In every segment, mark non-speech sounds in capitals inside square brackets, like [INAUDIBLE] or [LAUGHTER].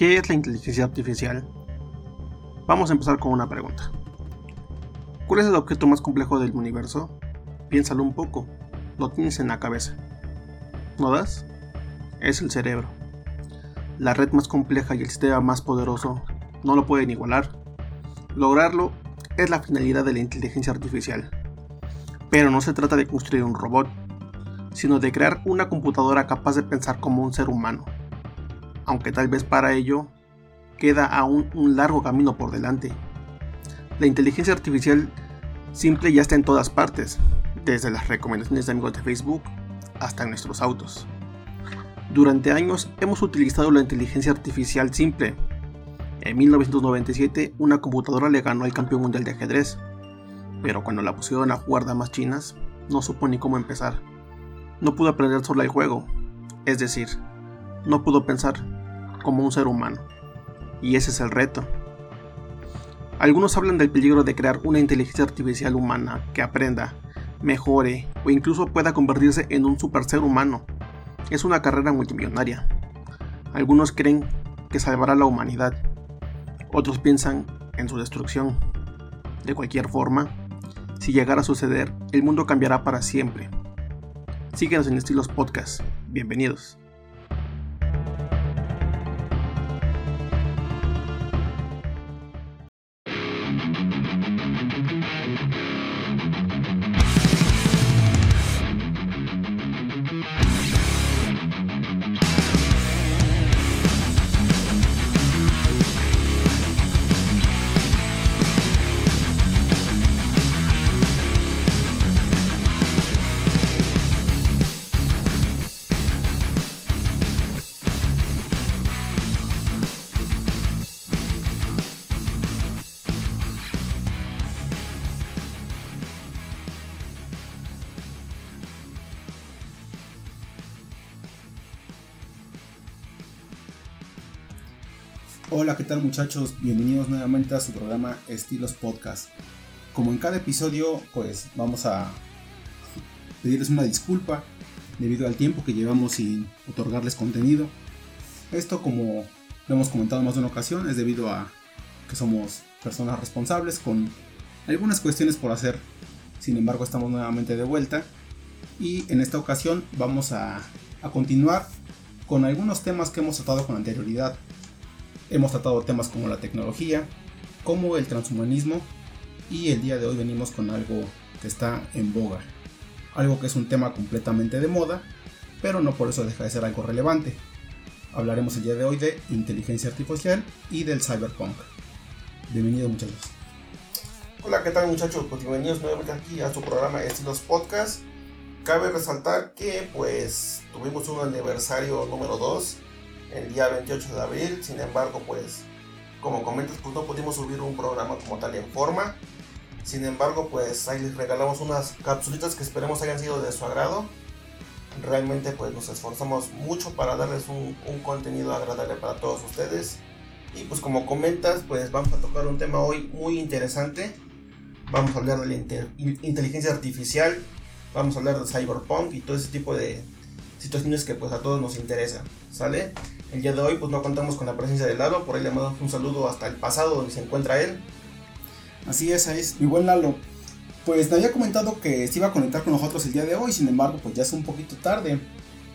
¿Qué es la inteligencia artificial? Vamos a empezar con una pregunta. ¿Cuál es el objeto más complejo del universo? Piénsalo un poco, lo tienes en la cabeza. ¿No das? Es el cerebro. La red más compleja y el sistema más poderoso no lo pueden igualar. Lograrlo es la finalidad de la inteligencia artificial. Pero no se trata de construir un robot, sino de crear una computadora capaz de pensar como un ser humano. Aunque tal vez para ello queda aún un largo camino por delante. La inteligencia artificial simple ya está en todas partes, desde las recomendaciones de amigos de Facebook hasta en nuestros autos. Durante años hemos utilizado la inteligencia artificial simple. En 1997 una computadora le ganó al campeón mundial de ajedrez, pero cuando la pusieron a jugar damas chinas, no supo ni cómo empezar. No pudo aprender sobre el juego, es decir, no pudo pensar como un ser humano. Y ese es el reto. Algunos hablan del peligro de crear una inteligencia artificial humana que aprenda, mejore o incluso pueda convertirse en un super ser humano. Es una carrera multimillonaria. Algunos creen que salvará a la humanidad. Otros piensan en su destrucción. De cualquier forma, si llegara a suceder, el mundo cambiará para siempre. Síguenos en Estilos Podcast. Bienvenidos. Tal muchachos? Bienvenidos nuevamente a su programa Estilos Podcast. Como en cada episodio, pues vamos a pedirles una disculpa debido al tiempo que llevamos sin otorgarles contenido. Esto, como lo hemos comentado más de una ocasión, es debido a que somos personas responsables con algunas cuestiones por hacer. Sin embargo, estamos nuevamente de vuelta y en esta ocasión vamos a, a continuar con algunos temas que hemos tratado con anterioridad Hemos tratado temas como la tecnología, como el transhumanismo y el día de hoy venimos con algo que está en boga. Algo que es un tema completamente de moda, pero no por eso deja de ser algo relevante. Hablaremos el día de hoy de inteligencia artificial y del cyberpunk. Bienvenidos muchachos. Hola, ¿qué tal muchachos? Pues bienvenidos nuevamente aquí a su programa Estilos Podcast. Cabe resaltar que pues tuvimos un aniversario número 2 el día 28 de abril. Sin embargo, pues como comentas, pues no pudimos subir un programa como tal en forma. Sin embargo, pues ahí les regalamos unas capsulitas que esperemos hayan sido de su agrado. Realmente pues nos esforzamos mucho para darles un, contenido agradable para todos ustedes. Y pues como comentas, pues vamos a tocar un tema hoy muy interesante. Vamos a hablar de la inteligencia artificial, vamos a hablar de cyberpunk y todo ese tipo de situaciones que pues a todos nos interesan, ¿sale? El día de hoy pues no contamos con la presencia de Lalo, por ahí le mandamos un saludo hasta el pasado donde se encuentra él. Así es, es mi buen Lalo. Pues me había comentado que se iba a conectar con nosotros el día de hoy, sin embargo pues ya es un poquito tarde.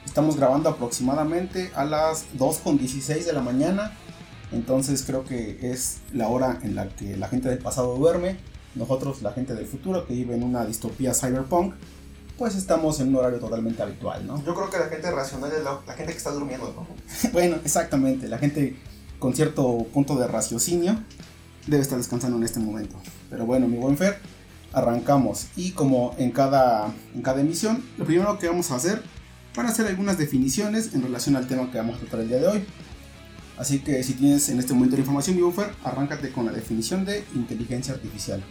Estamos grabando aproximadamente a las 2.16 de la mañana, entonces creo que es la hora en la que la gente del pasado duerme, nosotros la gente del futuro que vive en una distopía cyberpunk pues estamos en un horario totalmente habitual, ¿no? Yo creo que la gente racional es la, gente que está durmiendo, ¿no? [LAUGHS] bueno, exactamente, la gente con cierto punto de raciocinio debe estar descansando en este momento. Pero bueno, mi buen Fer, arrancamos. Y como en cada, en cada emisión, lo primero que vamos a hacer van a hacer algunas definiciones en relación al tema que vamos a tratar el día de hoy. Así que si tienes en este momento la información, mi buen Fer, arráncate con la definición de inteligencia artificial.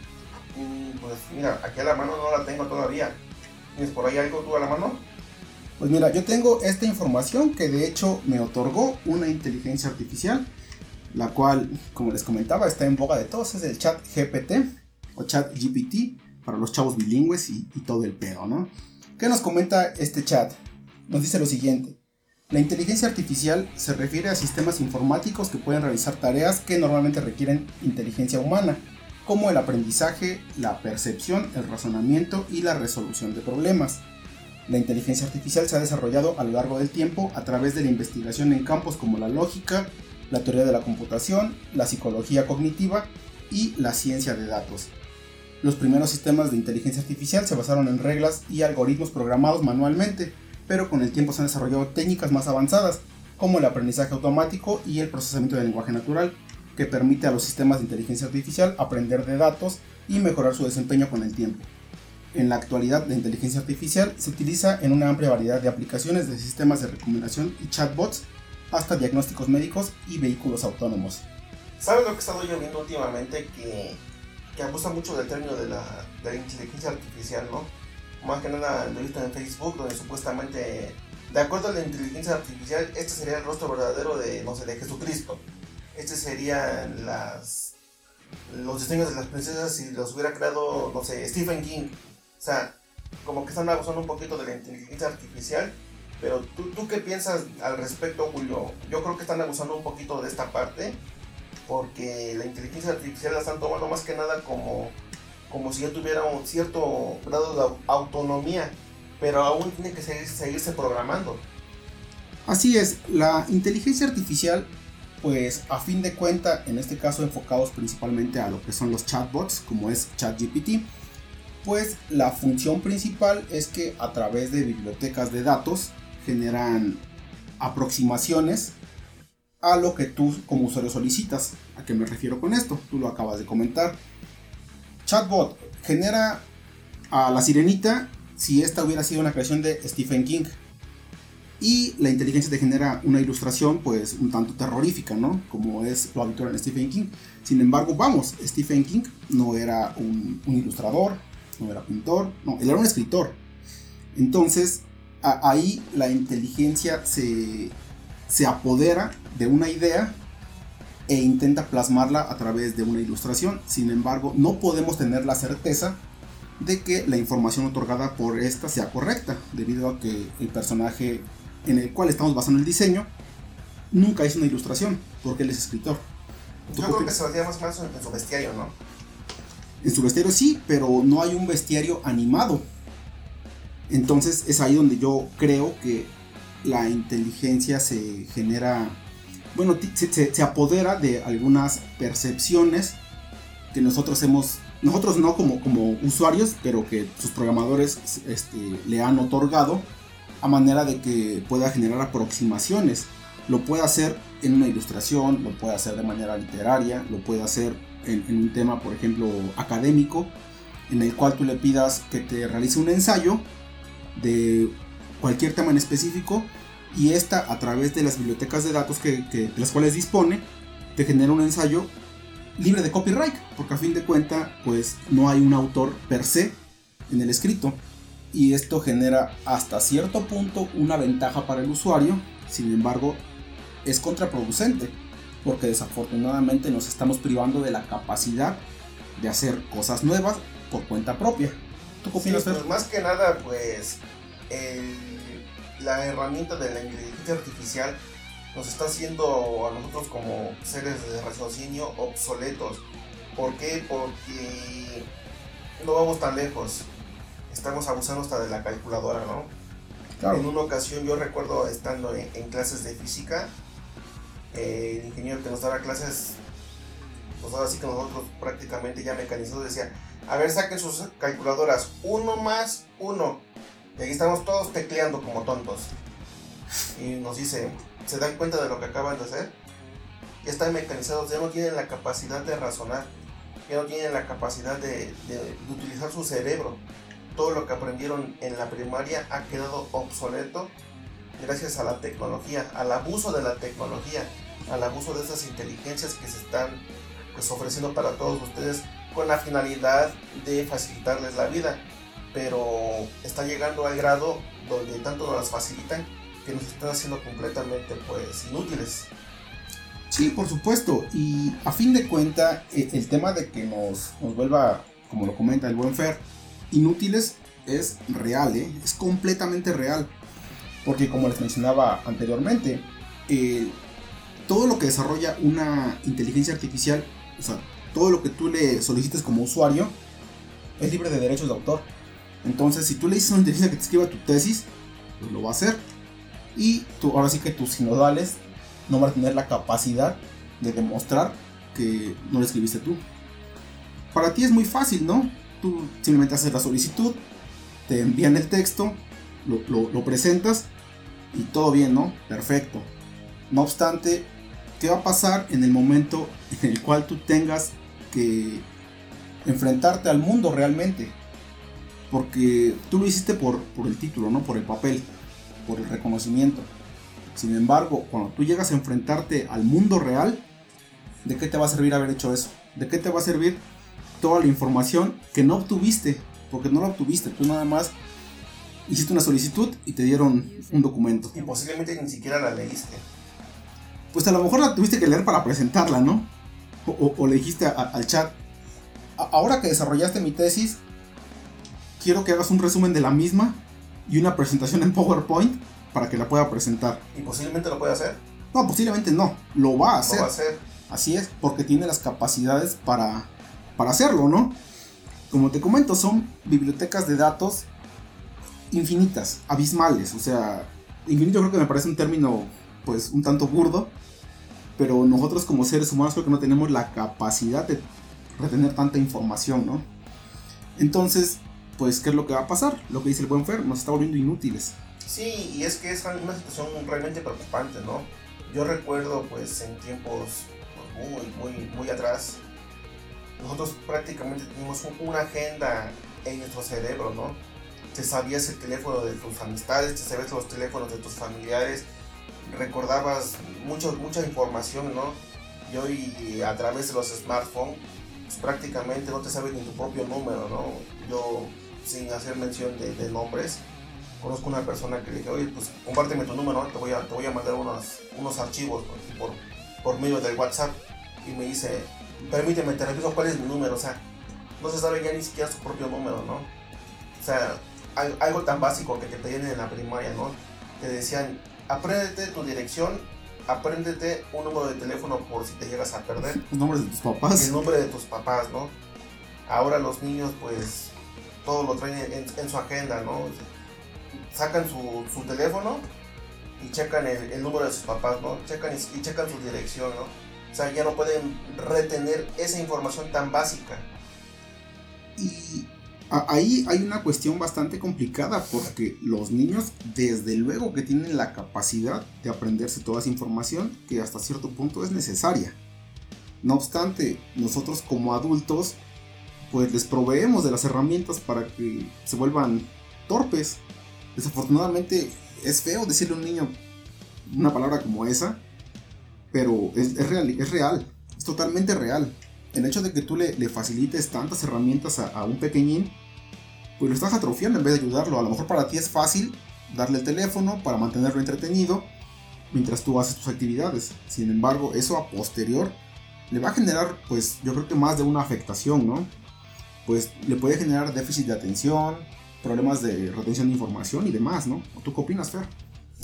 Mm, pues mira, aquí a la mano no la tengo todavía. ¿Tienes por ahí algo tú a la mano? Pues mira, yo tengo esta información que de hecho me otorgó una inteligencia artificial, la cual, como les comentaba, está en boga de todos, es el chat GPT o chat GPT para los chavos bilingües y, todo el pedo, ¿no? ¿Qué nos comenta este chat? Nos dice lo siguiente. La inteligencia artificial se refiere a sistemas informáticos que pueden realizar tareas que normalmente requieren inteligencia humana, como el aprendizaje, la percepción, el razonamiento y la resolución de problemas. La inteligencia artificial se ha desarrollado a lo largo del tiempo a través de la investigación en campos como la lógica, la teoría de la computación, la psicología cognitiva y la ciencia de datos. Los primeros sistemas de inteligencia artificial se basaron en reglas y algoritmos programados manualmente, pero con el tiempo se han desarrollado técnicas más avanzadas, como el aprendizaje automático y el procesamiento del lenguaje natural, que permite a los sistemas de inteligencia artificial aprender de datos y mejorar su desempeño con el tiempo. En la actualidad, la inteligencia artificial se utiliza en una amplia variedad de aplicaciones de sistemas de recomendación y chatbots, hasta diagnósticos médicos y vehículos autónomos. ¿Sabes lo que he estado yo viendo últimamente? Que, que abusa mucho del término de la, de la inteligencia artificial, ¿no? Más que nada lo he visto en Facebook, donde supuestamente, de acuerdo a la inteligencia artificial, este sería el rostro verdadero de, no sé, de Jesucristo. Este serían las, los diseños de las princesas si los hubiera creado, no sé, Stephen King. O sea, como que están abusando un poquito de la inteligencia artificial. Pero ¿tú, ¿tú qué piensas al respecto, Julio? Yo creo que están abusando un poquito de esta parte. Porque la inteligencia artificial la están tomando más que nada como, como si ya tuviera un cierto grado de autonomía. Pero aún tiene que seguir, seguirse programando. Así es, la inteligencia artificial pues a fin de cuenta, en este caso enfocados principalmente a lo que son los chatbots, como es ChatGPT, pues la función principal es que a través de bibliotecas de datos generan aproximaciones a lo que tú como usuario solicitas. ¿A qué me refiero con esto? Tú lo acabas de comentar. Chatbot genera a la sirenita si esta hubiera sido una creación de Stephen King y la inteligencia te genera una ilustración pues un tanto terrorífica, ¿no? Como es lo habitual en Stephen King. Sin embargo, vamos, Stephen King no era un, ilustrador, no era pintor, no, él era un escritor. Entonces, ahí la inteligencia se, se apodera de una idea e intenta plasmarla a través de una ilustración. Sin embargo, no podemos tener la certeza de que la información otorgada por esta sea correcta, debido a que el personaje en el cual estamos basando el diseño, nunca hizo una ilustración, porque él es escritor. Yo creo que se basía más o menos en su bestiario, ¿no? En su bestiario sí, pero no hay un bestiario animado. Entonces es ahí donde yo creo que la inteligencia se genera, bueno, se, apodera de algunas percepciones que nosotros hemos, nosotros no como, como usuarios, pero que sus programadores este, le han otorgado a manera de que pueda generar aproximaciones. Lo puede hacer en una ilustración, lo puede hacer de manera literaria, lo puede hacer en, un tema, por ejemplo, académico, en el cual tú le pidas que te realice un ensayo de cualquier tema en específico y esta a través de las bibliotecas de datos que, de las cuales dispone te genera un ensayo libre de copyright porque a fin de cuenta pues no hay un autor per se en el escrito y esto genera hasta cierto punto una ventaja para el usuario, sin embargo es contraproducente porque desafortunadamente nos estamos privando de la capacidad de hacer cosas nuevas por cuenta propia. ¿Tú qué opinas? pues más que nada pues la herramienta de la inteligencia artificial nos está haciendo a nosotros como seres de raciocinio obsoletos. ¿Por qué? Porque no vamos tan lejos estamos abusando hasta de la calculadora, ¿no? Claro. En una ocasión yo recuerdo estando en, clases de física, eh, el ingeniero que nos daba clases, pues ahora sí que nosotros prácticamente ya mecanizados decía, a ver, saquen sus calculadoras, uno más uno. Y aquí estamos todos tecleando como tontos. Y nos dice, ¿se dan cuenta de lo que acaban de hacer? Ya están mecanizados, ya no tienen la capacidad de razonar, ya no tienen la capacidad de utilizar su cerebro todo lo que aprendieron en la primaria ha quedado obsoleto gracias a la tecnología, al abuso de la tecnología, al abuso de esas inteligencias que se están pues, ofreciendo para todos ustedes con la finalidad de facilitarles la vida. Pero está llegando al grado donde tanto nos las facilitan que nos están haciendo completamente pues inútiles. Sí, por supuesto. Y a fin de cuenta, e, el tema de que nos, nos vuelva, como lo comenta el buen Fer, inútiles es real, ¿eh? es completamente real. Porque como les mencionaba anteriormente, eh, todo lo que desarrolla una inteligencia artificial, o sea, todo lo que tú le solicites como usuario, es libre de derechos de autor. Entonces, si tú le dices a una inteligencia que te escriba tu tesis, pues lo va a hacer. Y tú, ahora sí que tus sinodales no van a tener la capacidad de demostrar que no lo escribiste tú. Para ti es muy fácil, ¿no? Tú simplemente haces la solicitud, te envían el texto, lo, lo presentas y todo bien, ¿no? Perfecto. No obstante, ¿qué va a pasar en el momento en el cual tú tengas que enfrentarte al mundo realmente? Porque tú lo hiciste por, por el título, no por el papel, por el reconocimiento. Sin embargo, cuando tú llegas a enfrentarte al mundo real, ¿de qué te va a servir haber hecho eso? ¿De qué te va a servir toda la información que no obtuviste? Porque no la obtuviste, tú nada más hiciste una solicitud y te dieron un documento. Y posiblemente ni siquiera la leíste. Pues a lo mejor la tuviste que leer para presentarla, ¿no? O, le dijiste al chat, ahora que desarrollaste mi tesis, quiero que hagas un resumen de la misma y una presentación en PowerPoint para que la pueda presentar. ¿Y posiblemente lo puede hacer? No, posiblemente no. Lo va a hacer. Lo va a hacer. Así es, porque tiene las capacidades para, para hacerlo, ¿no? Como te comento, son bibliotecas de datos infinitas, abismales. O sea, infinito creo que me parece un término, pues, un tanto burdo. Pero nosotros como seres humanos creo que no tenemos la capacidad de retener tanta información, ¿no? Entonces, pues, ¿qué es lo que va a pasar? Lo que dice el buen Fer, nos está volviendo inútiles. Sí, y es que es una situación realmente preocupante, ¿no? Yo recuerdo, pues, en tiempos muy, muy, muy atrás, nosotros prácticamente teníamos una agenda en nuestro cerebro, ¿no? Te sabías el teléfono de tus amistades, te sabías los teléfonos de tus familiares, recordabas mucho, mucha información, ¿no? Y hoy a través de los smartphones, pues, prácticamente no te sabes ni tu propio número, ¿no? Yo sin hacer mención de, nombres, conozco una persona que le dije, oye, pues compárteme tu número, te voy a, te voy a mandar unos, unos archivos por, por medio del WhatsApp. Y me dice, permíteme, te reviso cuál es mi número, o sea, no se sabe ya ni siquiera su propio número, ¿no? O sea, algo tan básico que te pedían en la primaria, ¿no? Te decían, apréndete tu dirección, apréndete un número de teléfono por si te llegas a perder. El nombre de tus papás. El nombre de tus papás, ¿no? Ahora los niños, pues, todo lo traen en, su agenda, ¿no? Sacan su, su teléfono y checan el, número de sus papás, ¿no? Checan y, checan su dirección, ¿no? O sea, ya no pueden retener esa información tan básica. Y ahí hay una cuestión bastante complicada porque los niños desde luego que tienen la capacidad de aprenderse toda esa información que hasta cierto punto es necesaria. No obstante, nosotros como adultos pues les proveemos de las herramientas para que se vuelvan torpes. Desafortunadamente es feo decirle a un niño una palabra como esa, pero es, real, es real, es totalmente real. El hecho de que tú le, facilites tantas herramientas a, un pequeñín, pues lo estás atrofiando en vez de ayudarlo. A lo mejor para ti es fácil darle el teléfono para mantenerlo entretenido mientras tú haces tus actividades. Sin embargo, eso a posterior le va a generar, pues yo creo que más de una afectación, ¿no? pues le puede generar déficit de atención, problemas de retención de información y demás, ¿no? ¿Tú qué opinas, Fer?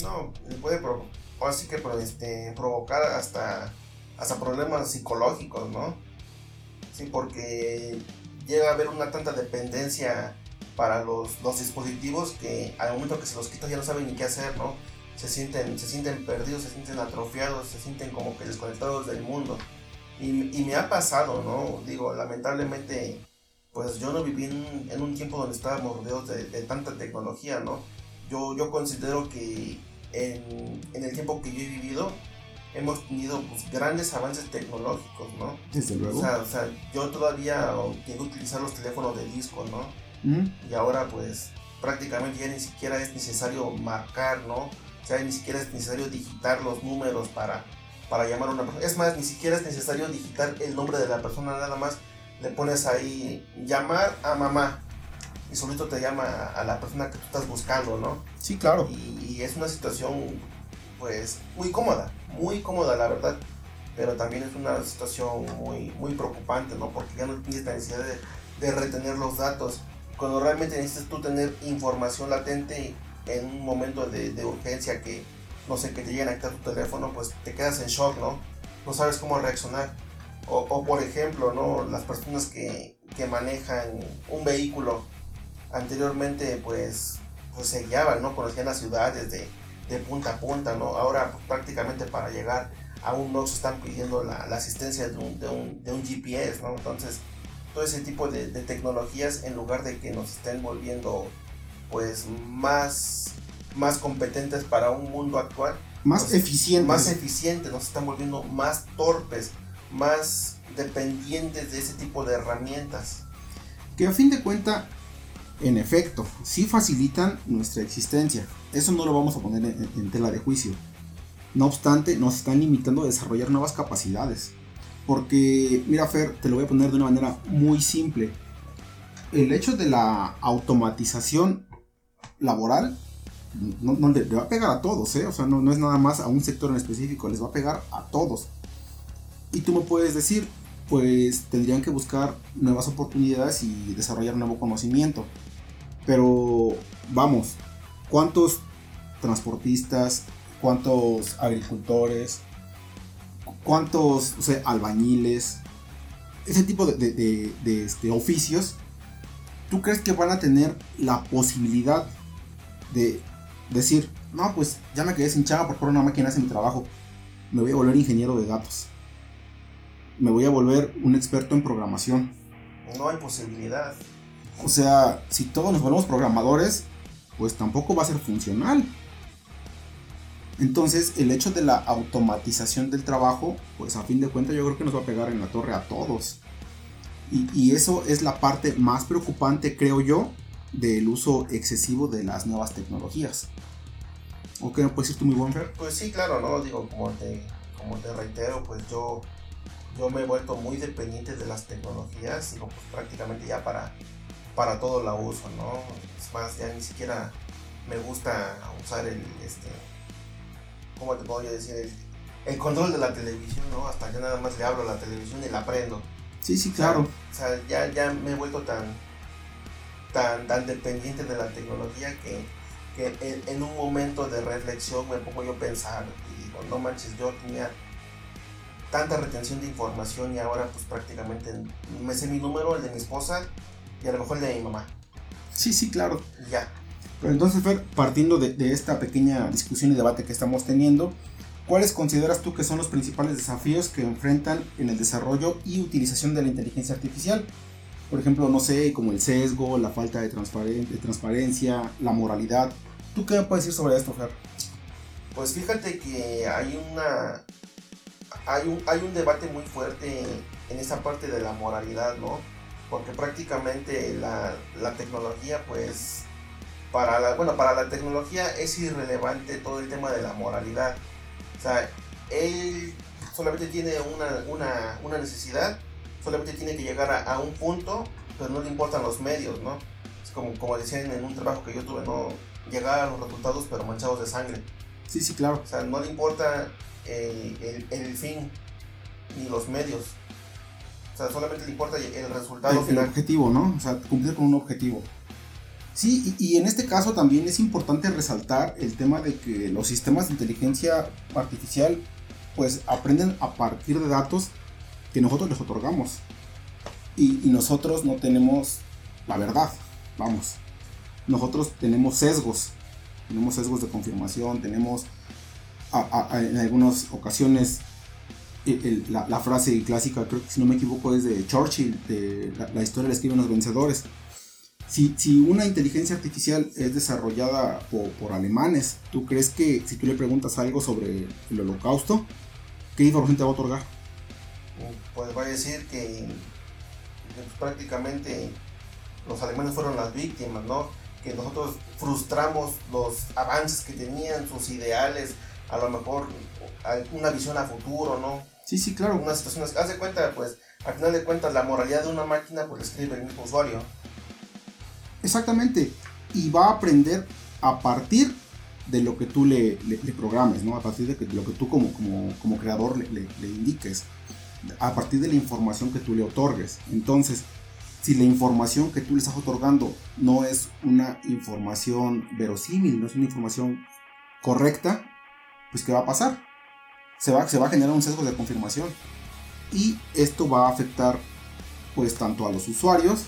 No, le puede así que este, provocar hasta, hasta problemas psicológicos, ¿no? Sí, porque llega a haber una tanta dependencia para los, los dispositivos que al momento que se los quitas ya no saben ni qué hacer, ¿no? Se sienten, se sienten perdidos, se sienten atrofiados, se sienten como que desconectados del mundo. Y, y me ha pasado, ¿no? Digo, lamentablemente pues yo no viví en, un tiempo donde estábamos rodeados de, tanta tecnología, ¿no? Yo, yo considero que en, el tiempo que yo he vivido hemos tenido pues, grandes avances tecnológicos, ¿no? Desde luego. O sea, yo todavía tengo que utilizar los teléfonos de disco, ¿no? Y ahora pues prácticamente ya ni siquiera es necesario marcar, ¿no? O sea, ni siquiera es necesario digitar los números para, para llamar a una persona. Es más, ni siquiera es necesario digitar el nombre de la persona, nada más le pones ahí llamar a mamá y solito te llama a la persona que tú estás buscando, ¿no? Sí, claro. Y, es una situación, pues, muy cómoda, muy cómoda, la verdad. Pero también es una situación muy, muy preocupante, ¿no? Porque ya no tienes la necesidad de, retener los datos. Cuando realmente necesitas tú tener información latente en un momento de, de urgencia que, no sé, que te lleguen a quitar tu teléfono, pues te quedas en shock, ¿no? No sabes cómo reaccionar. O, o por ejemplo, ¿no? Las personas que, que manejan un vehículo anteriormente, pues, pues se guiaban, ¿no? Conocían las ciudades de, de punta a punta, ¿no? Ahora pues, prácticamente para llegar a un se están pidiendo la, la asistencia de un, de, un, de un, GPS, ¿no? Entonces, todo ese tipo de, de, tecnologías, en lugar de que nos estén volviendo, pues, más, más competentes para un mundo actual. Más pues, eficientes. Más eficientes, nos están volviendo más torpes, más dependientes de ese tipo de herramientas. Que a fin de cuentas, en efecto, sí facilitan nuestra existencia. Eso no lo vamos a poner en, tela de juicio no obstante, nos están limitando a desarrollar nuevas capacidades. Porque, mira Fer, te lo voy a poner de una manera muy simple. El hecho de la automatización laboral no, le, va a pegar a todos, ¿eh? O sea, no es nada más a un sector en específico, les va a pegar a todos. Y tú me puedes decir, pues tendrían que buscar nuevas oportunidades y desarrollar nuevo conocimiento. Pero vamos, ¿cuántos transportistas, cuántos agricultores, cuántos albañiles, ese tipo de, este, oficios, ¿tú crees que van a tener la posibilidad de decir, no, pues ya me quedé sin chava por una máquina hace mi trabajo, me voy a volver ingeniero de datos, me voy a volver un experto en programación? No hay posibilidad. O sea, si todos nos volvemos programadores, pues tampoco va a ser funcional. Entonces, el hecho de la automatización del trabajo, pues a fin de cuentas yo creo que nos va a pegar en la torre a todos. Y, eso es la parte más preocupante, creo yo, del uso excesivo de las nuevas tecnologías. ¿O qué me puedes decir tú, muy buen Pues sí, claro, ¿no? Digo, como te, como te reitero, pues yo, yo me he vuelto muy dependiente de las tecnologías, digo, pues prácticamente ya para, para todo la uso, ¿no? Es más, ya ni siquiera me gusta usar el, este, ¿cómo te puedo decir? El, control de la televisión, ¿no? Hasta ya nada más le hablo a la televisión y la prendo. Sí, sí, claro. O sea, ya, ya me he vuelto tan, tan, tan dependiente de la tecnología que, que en, un momento de reflexión me pongo yo a pensar y digo, no manches, yo tenía tanta retención de información y ahora pues prácticamente me sé mi número, el de mi esposa y a lo mejor el de mi mamá. Sí, sí, claro. Ya. Pero entonces, Fer, partiendo de, esta pequeña discusión y debate que estamos teniendo, ¿cuáles consideras tú que son los principales desafíos que enfrentan en el desarrollo y utilización de la inteligencia artificial? Por ejemplo, no sé, como el sesgo, la falta de, de transparencia, la moralidad. ¿Tú qué me puedes decir sobre esto, Fer? Pues fíjate que hay una hay un, hay un debate muy fuerte en esa parte de la moralidad, ¿no? Porque prácticamente la, la tecnología pues para la, bueno, para la tecnología es irrelevante todo el tema de la moralidad. O sea, él solamente tiene una, necesidad, solamente tiene que llegar a, un punto, pero no le importan los medios, ¿no? Es como, como decían en un trabajo que yo tuve, ¿no? Llegar a los resultados pero manchados de sangre. Sí, sí, claro. O sea, no le importa el, el, fin ni los medios. Sea, solamente le importa el resultado el, final. El objetivo, ¿no? O sea, cumplir con un objetivo. Sí, y, en este caso también es importante resaltar el tema de que los sistemas de inteligencia artificial pues aprenden a partir de datos que nosotros les otorgamos. Y, nosotros no tenemos la verdad, vamos. Nosotros tenemos sesgos, tenemos sesgos de confirmación, tenemos en algunas ocasiones la, frase clásica, creo que si no me equivoco es de Churchill, de la, historia la escriben los vencedores si, una inteligencia artificial es desarrollada por, alemanes, ¿tú crees que si tú le preguntas algo sobre el holocausto, qué información te va a otorgar? Pues va a decir que prácticamente los alemanes fueron las víctimas, ¿no? Que nosotros frustramos los avances que tenían, sus ideales, a lo mejor una visión a futuro, ¿no? Sí, sí, claro. Unas situaciones, haz de cuenta, pues, al final de cuentas, la moralidad de una máquina, pues, escribe el mismo usuario. Exactamente. Y va a aprender a partir de lo que tú le, programes, ¿no? A partir de, lo que tú como, como, creador le, indiques. A partir de la información que tú le otorgues. Entonces, si la información que tú le estás otorgando no es una información verosímil, no es una información correcta, pues ¿qué va a pasar? Se va, se va a generar un sesgo de confirmación. Y esto va a afectar pues tanto a los usuarios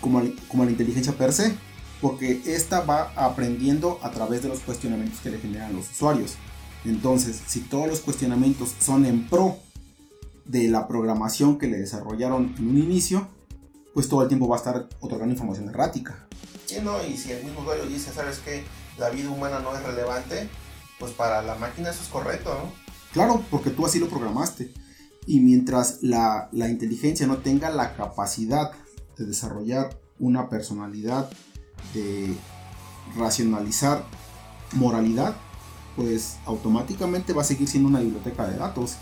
como a, como a la inteligencia per se, porque esta va aprendiendo a través de los cuestionamientos que le generan los usuarios. Entonces, si todos los cuestionamientos son en pro de la programación que le desarrollaron en un inicio, pues todo el tiempo va a estar otorgando información errática. Sí, no, y si el mismo usuario dice, ¿sabes qué? La vida humana no es relevante, pues para la máquina eso es correcto, ¿no? Claro, porque tú así lo programaste. Y mientras la, la inteligencia no tenga la capacidad de desarrollar una personalidad, de racionalizar moralidad, pues automáticamente va a seguir siendo una biblioteca de datos.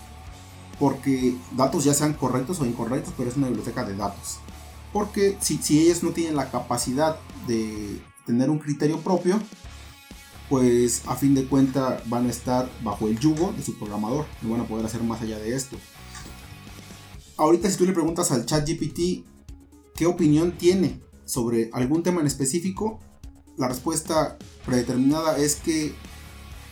Porque datos ya sean correctos o incorrectos, pero es una biblioteca de datos. Porque si, si ellas no tienen la capacidad de tener un criterio propio, pues a fin de cuentas van a estar bajo el yugo de su programador. No van a poder hacer más allá de esto. Ahorita si tú le preguntas al chat GPT qué opinión tiene sobre algún tema en específico, la respuesta predeterminada es que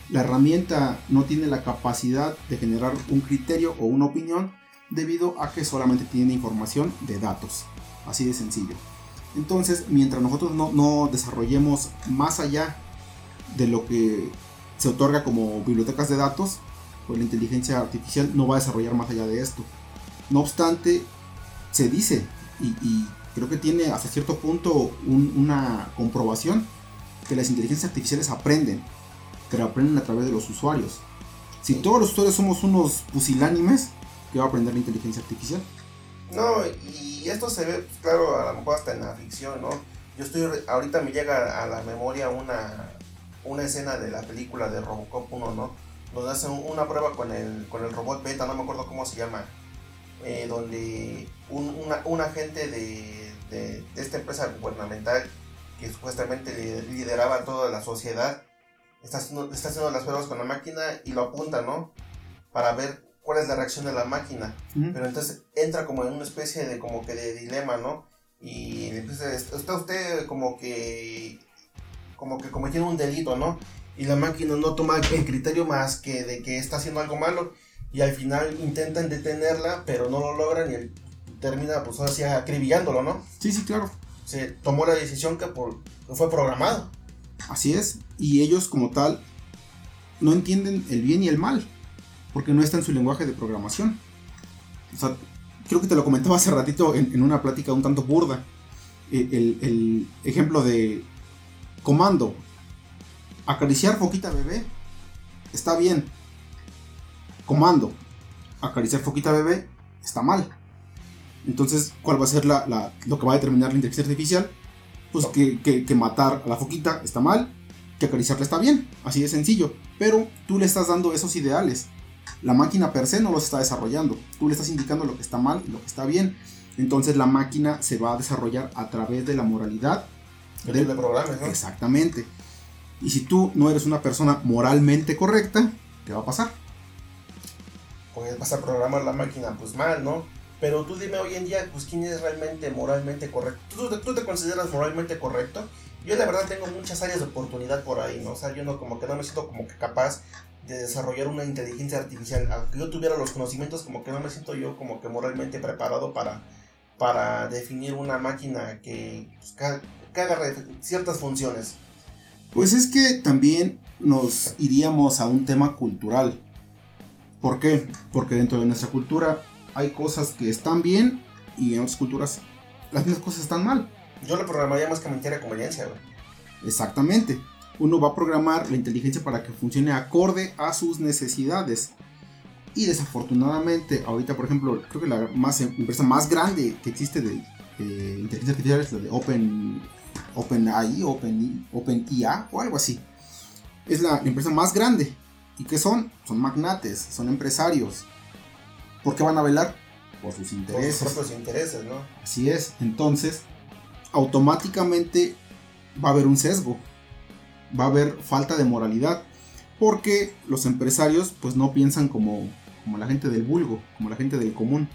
la herramienta no tiene la capacidad de generar un criterio o una opinión debido a que solamente tiene información de datos. Así de sencillo. Entonces, mientras nosotros no, desarrollemos más allá de lo que se otorga como bibliotecas de datos, pues la inteligencia artificial no va a desarrollar más allá de esto. No obstante, se dice, y, creo que tiene hasta cierto punto una comprobación, que las inteligencias artificiales aprenden, pero aprenden a través de los usuarios. Si todos los usuarios somos unos pusilánimes, ¿qué va a aprender la inteligencia artificial? No, y esto se ve, pues, claro, a lo mejor hasta en la ficción, ¿no? Yo estoy, ahorita me llega a la memoria una, una escena de la película de Robocop 1, ¿no? Donde hacen una prueba con el, con el robot beta, no me acuerdo cómo se llama, eh, donde un, una, agente de, de, esta empresa gubernamental que supuestamente lideraba toda la sociedad, está haciendo, está haciendo las pruebas con la máquina y lo apunta, ¿no? Para ver cuál es la reacción de la máquina. Pero entonces entra como en una especie de como que de dilema, ¿no? Y entonces está usted como que como que cometiendo un delito, ¿no? Y la máquina no toma el criterio más que de que está haciendo algo malo y al final intentan detenerla, pero no lo logran y termina pues así acribillándolo, ¿no? Sí, sí, claro. Se tomó la decisión que, por, que fue programado. Así es, y ellos como tal no entienden el bien y el mal porque no está en su lenguaje de programación. O sea, creo que te lo comentaba hace ratito en, una plática un tanto burda. E, el, ejemplo de comando, acariciar foquita bebé, está bien. Comando, acariciar foquita bebé, está mal. Entonces, ¿cuál va a ser la, lo que va a determinar la inteligencia artificial? Pues que, que, matar a la foquita está mal, que acariciarla está bien, así de sencillo. Pero tú le estás dando esos ideales. La máquina per se no los está desarrollando. Tú le estás indicando lo que está mal y lo que está bien. Entonces la máquina se va a desarrollar a través de la moralidad del. Exactamente. Y si tú no eres una persona moralmente correcta, ¿qué va a pasar? Pues vas a programar la máquina pues mal, ¿no? Pero tú dime hoy en día, pues quién es realmente moralmente correcto. ¿Tú, tú te consideras moralmente correcto? Yo la verdad tengo muchas áreas de oportunidad por ahí, ¿no? O sea, yo no como que no me siento como que capaz de desarrollar una inteligencia artificial, aunque yo tuviera los conocimientos, como que no me siento yo como que moralmente preparado para, para definir una máquina que, pues, haga ciertas funciones. Pues es que también nos iríamos a un tema cultural. ¿Por qué? Porque dentro de nuestra cultura hay cosas que están bien y en otras culturas las mismas cosas están mal. Yo lo programaría más que a conveniencia, Exactamente uno va a programar la inteligencia para que funcione acorde a sus necesidades. Y desafortunadamente, ahorita, por ejemplo, creo que la más, empresa más grande que existe de, inteligencia artificial es la de Open, OpenAI, Open, OpenIA o algo así. Es la empresa más grande. ¿Y qué son? Son magnates, son empresarios. ¿Por qué van a velar? Por sus intereses. Por sus propios intereses, ¿no? Así es. Entonces, automáticamente va a haber un sesgo va a haber falta de moralidad. Porque los empresarios pues no piensan como, como la gente del vulgo, como la gente del común.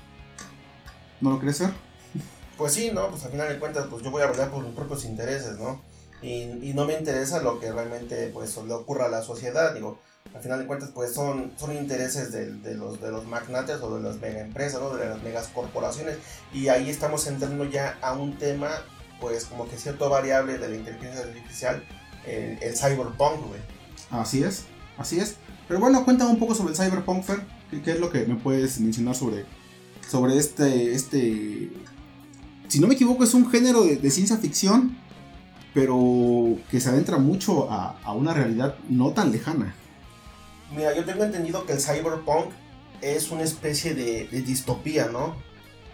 ¿No lo crees, ser? Pues sí, ¿no? Pues al final de cuentas, pues yo voy a hablar por mis propios intereses, ¿no? Y, no me interesa lo que realmente, pues, le ocurra a la sociedad, digo, al final de cuentas, pues son, son intereses de, los, de los magnates o de las mega empresas, ¿no? De las megas corporaciones, y ahí estamos entrando ya a un tema, pues, como que cierto variable de la inteligencia artificial, el, cyberpunk, güey. Así es, así es. Pero bueno, cuéntame un poco sobre el cyberpunk, Fer. ¿Qué, qué es lo que me puedes mencionar sobre, sobre este, este... Si no me equivoco, es un género de, ciencia ficción, pero que se adentra mucho a, una realidad no tan lejana. Mira, yo tengo entendido que el cyberpunk es una especie de, de distopía, ¿no?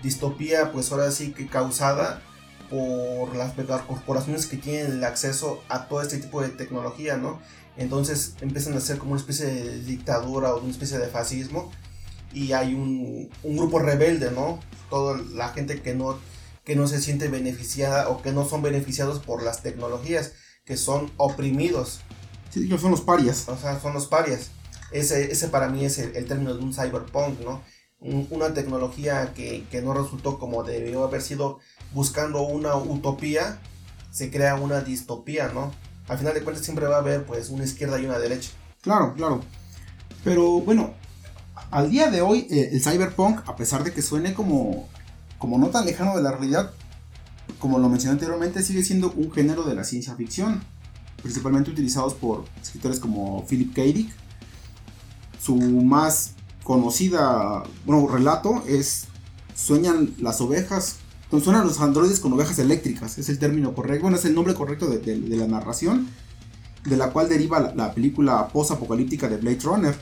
Distopía, pues ahora sí que causada por las corporaciones que tienen el acceso a todo este tipo de tecnología, ¿no? Entonces empiezan a ser como una especie de dictadura o una especie de fascismo y hay un, un grupo rebelde, ¿no? Toda la gente que no, que no se siente beneficiada o que no son beneficiados por las tecnologías, que son oprimidos. Sí, son los parias. O sea, son los parias. Ese, ese para mí es el, el término de un cyberpunk, ¿no? Un, una tecnología que, que no resultó como debió haber sido buscando una utopía, se crea una distopía, ¿no? Al final de cuentas siempre va a haber pues una izquierda y una derecha. Claro, claro. Pero bueno, al día de hoy eh, el cyberpunk, a pesar de que suene como, como no tan lejano de la realidad, como lo mencioné anteriormente, sigue siendo un género de la ciencia ficción, principalmente utilizados por escritores como Philip K. Dick. Su más conocida, bueno, relato es Sueñan las ovejas suenan los androides con ovejas eléctricas, es el término correcto, bueno, es el nombre correcto de, la narración, de la cual deriva la, la película post-apocalíptica de Blade Runner.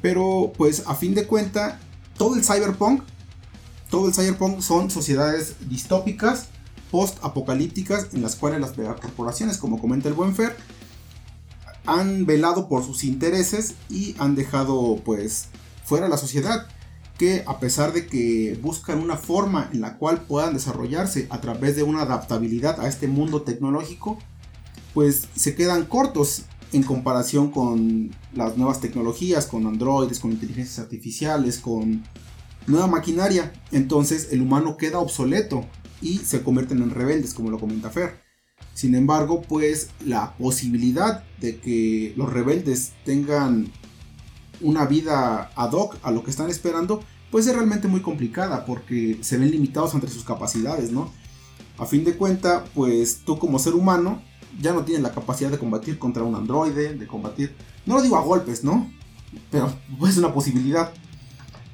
Pero, pues, a fin de cuenta, todo el cyberpunk, todo el cyberpunk son sociedades distópicas, post-apocalípticas, en las cuales las corporaciones, como comenta el buen Fer, han velado por sus intereses y han dejado, pues, fuera la sociedad que a pesar de que buscan una forma en la cual puedan desarrollarse a través de una adaptabilidad a este mundo tecnológico, pues se quedan cortos en comparación con las nuevas tecnologías, con androides, con inteligencias artificiales, con nueva maquinaria. Entonces el humano queda obsoleto y se convierten en rebeldes, como lo comenta Fer. Sin embargo, pues la posibilidad de que los rebeldes tengan una vida ad hoc a lo que están esperando, pues es realmente muy complicada porque se ven limitados entre sus capacidades, ¿no? A fin de cuenta, pues tú como ser humano ya no tienes la capacidad de combatir contra un androide, de combatir, no lo digo a golpes, ¿no? Pero pues es una posibilidad.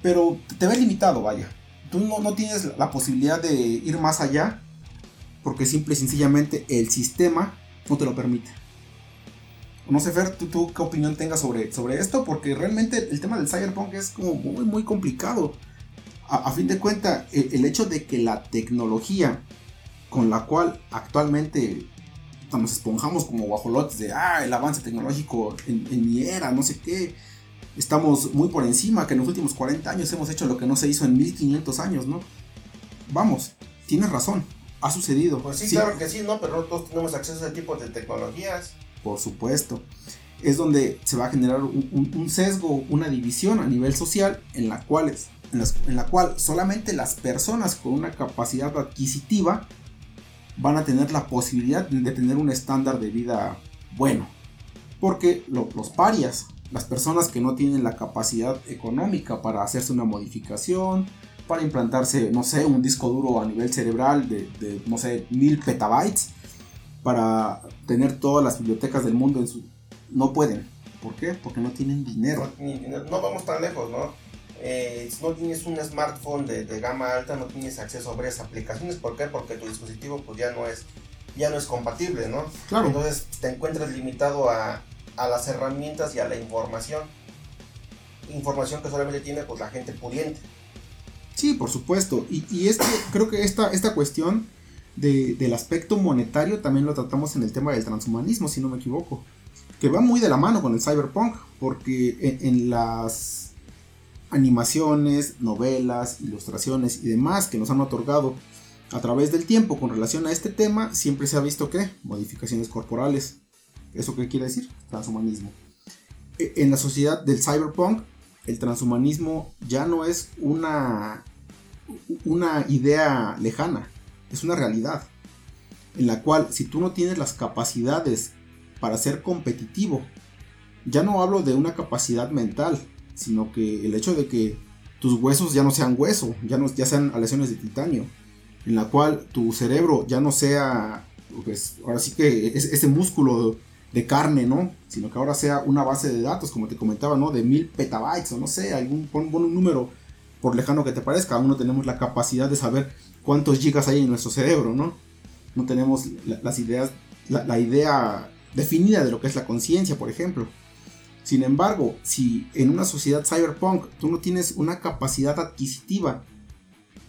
Pero te ves limitado, vaya. Tú no, no tienes la posibilidad de ir más allá porque simple y sencillamente el sistema no te lo permite. No sé, Fer, ¿tú, qué opinión tengas sobre, sobre esto, porque realmente el tema del cyberpunk es como muy, muy complicado. A, fin de cuentas, el, el, hecho de que la tecnología con la cual actualmente nos esponjamos como guajolotes de, ah, el avance tecnológico en, en mi era, no sé qué, estamos muy por encima, que en los últimos 40 años hemos hecho lo que no se hizo en 1500 años, ¿no? Vamos, tienes razón, ha sucedido. Pues sí, sí, claro que sí, ¿no? Pero no todos tenemos acceso a ese tipo de tecnologías por supuesto. Es donde se va a generar un, un, un sesgo, una división a nivel social en la, cual es, en, las, en la cual solamente las personas con una capacidad adquisitiva van a tener la posibilidad de tener un estándar de vida bueno. Porque lo, los parias, las personas que no tienen la capacidad económica para hacerse una modificación, para implantarse, no sé, un disco duro a nivel cerebral de, de no sé, mil petabytes, para tener todas las bibliotecas del mundo en su... No pueden. ¿Por qué? Porque no tienen dinero. No, no vamos tan lejos, ¿no? Eh, si no tienes un smartphone de, de, gama alta, no tienes acceso a varias aplicaciones. ¿Por qué? Porque tu dispositivo pues ya no es, ya no es compatible, ¿no? Claro. Entonces te encuentras limitado a, a las herramientas y a la información. Información que solamente tiene pues la gente pudiente. Sí, por supuesto. Y, y creo que esta, esta cuestión de, del aspecto monetario también lo tratamos en el tema del transhumanismo, si no me equivoco. Que va muy de la mano con el cyberpunk, porque en las animaciones, novelas, ilustraciones y demás que nos han otorgado a través del tiempo con relación a este tema, siempre se ha visto que modificaciones corporales. ¿Eso qué quiere decir? Transhumanismo. E, En la sociedad del cyberpunk, el transhumanismo ya no es una, una idea lejana es una realidad. En la cual si tú no tienes las capacidades para ser competitivo, ya no hablo de una capacidad mental, sino que el hecho de que tus huesos ya no sean hueso, ya, no, ya sean aleaciones de titanio, en la cual tu cerebro ya no sea, pues ahora sí que es, ese músculo de carne, ¿no? Sino que ahora sea una base de datos, como te comentaba, ¿no? De mil petabytes o no sé, algún pon, un número por lejano que te parezca, aún no tenemos la capacidad de saber cuántos gigas hay en nuestro cerebro, ¿no? No tenemos las ideas, la idea definida de lo que es la conciencia, por ejemplo. Sin embargo, si en una sociedad cyberpunk tú no tienes una capacidad adquisitiva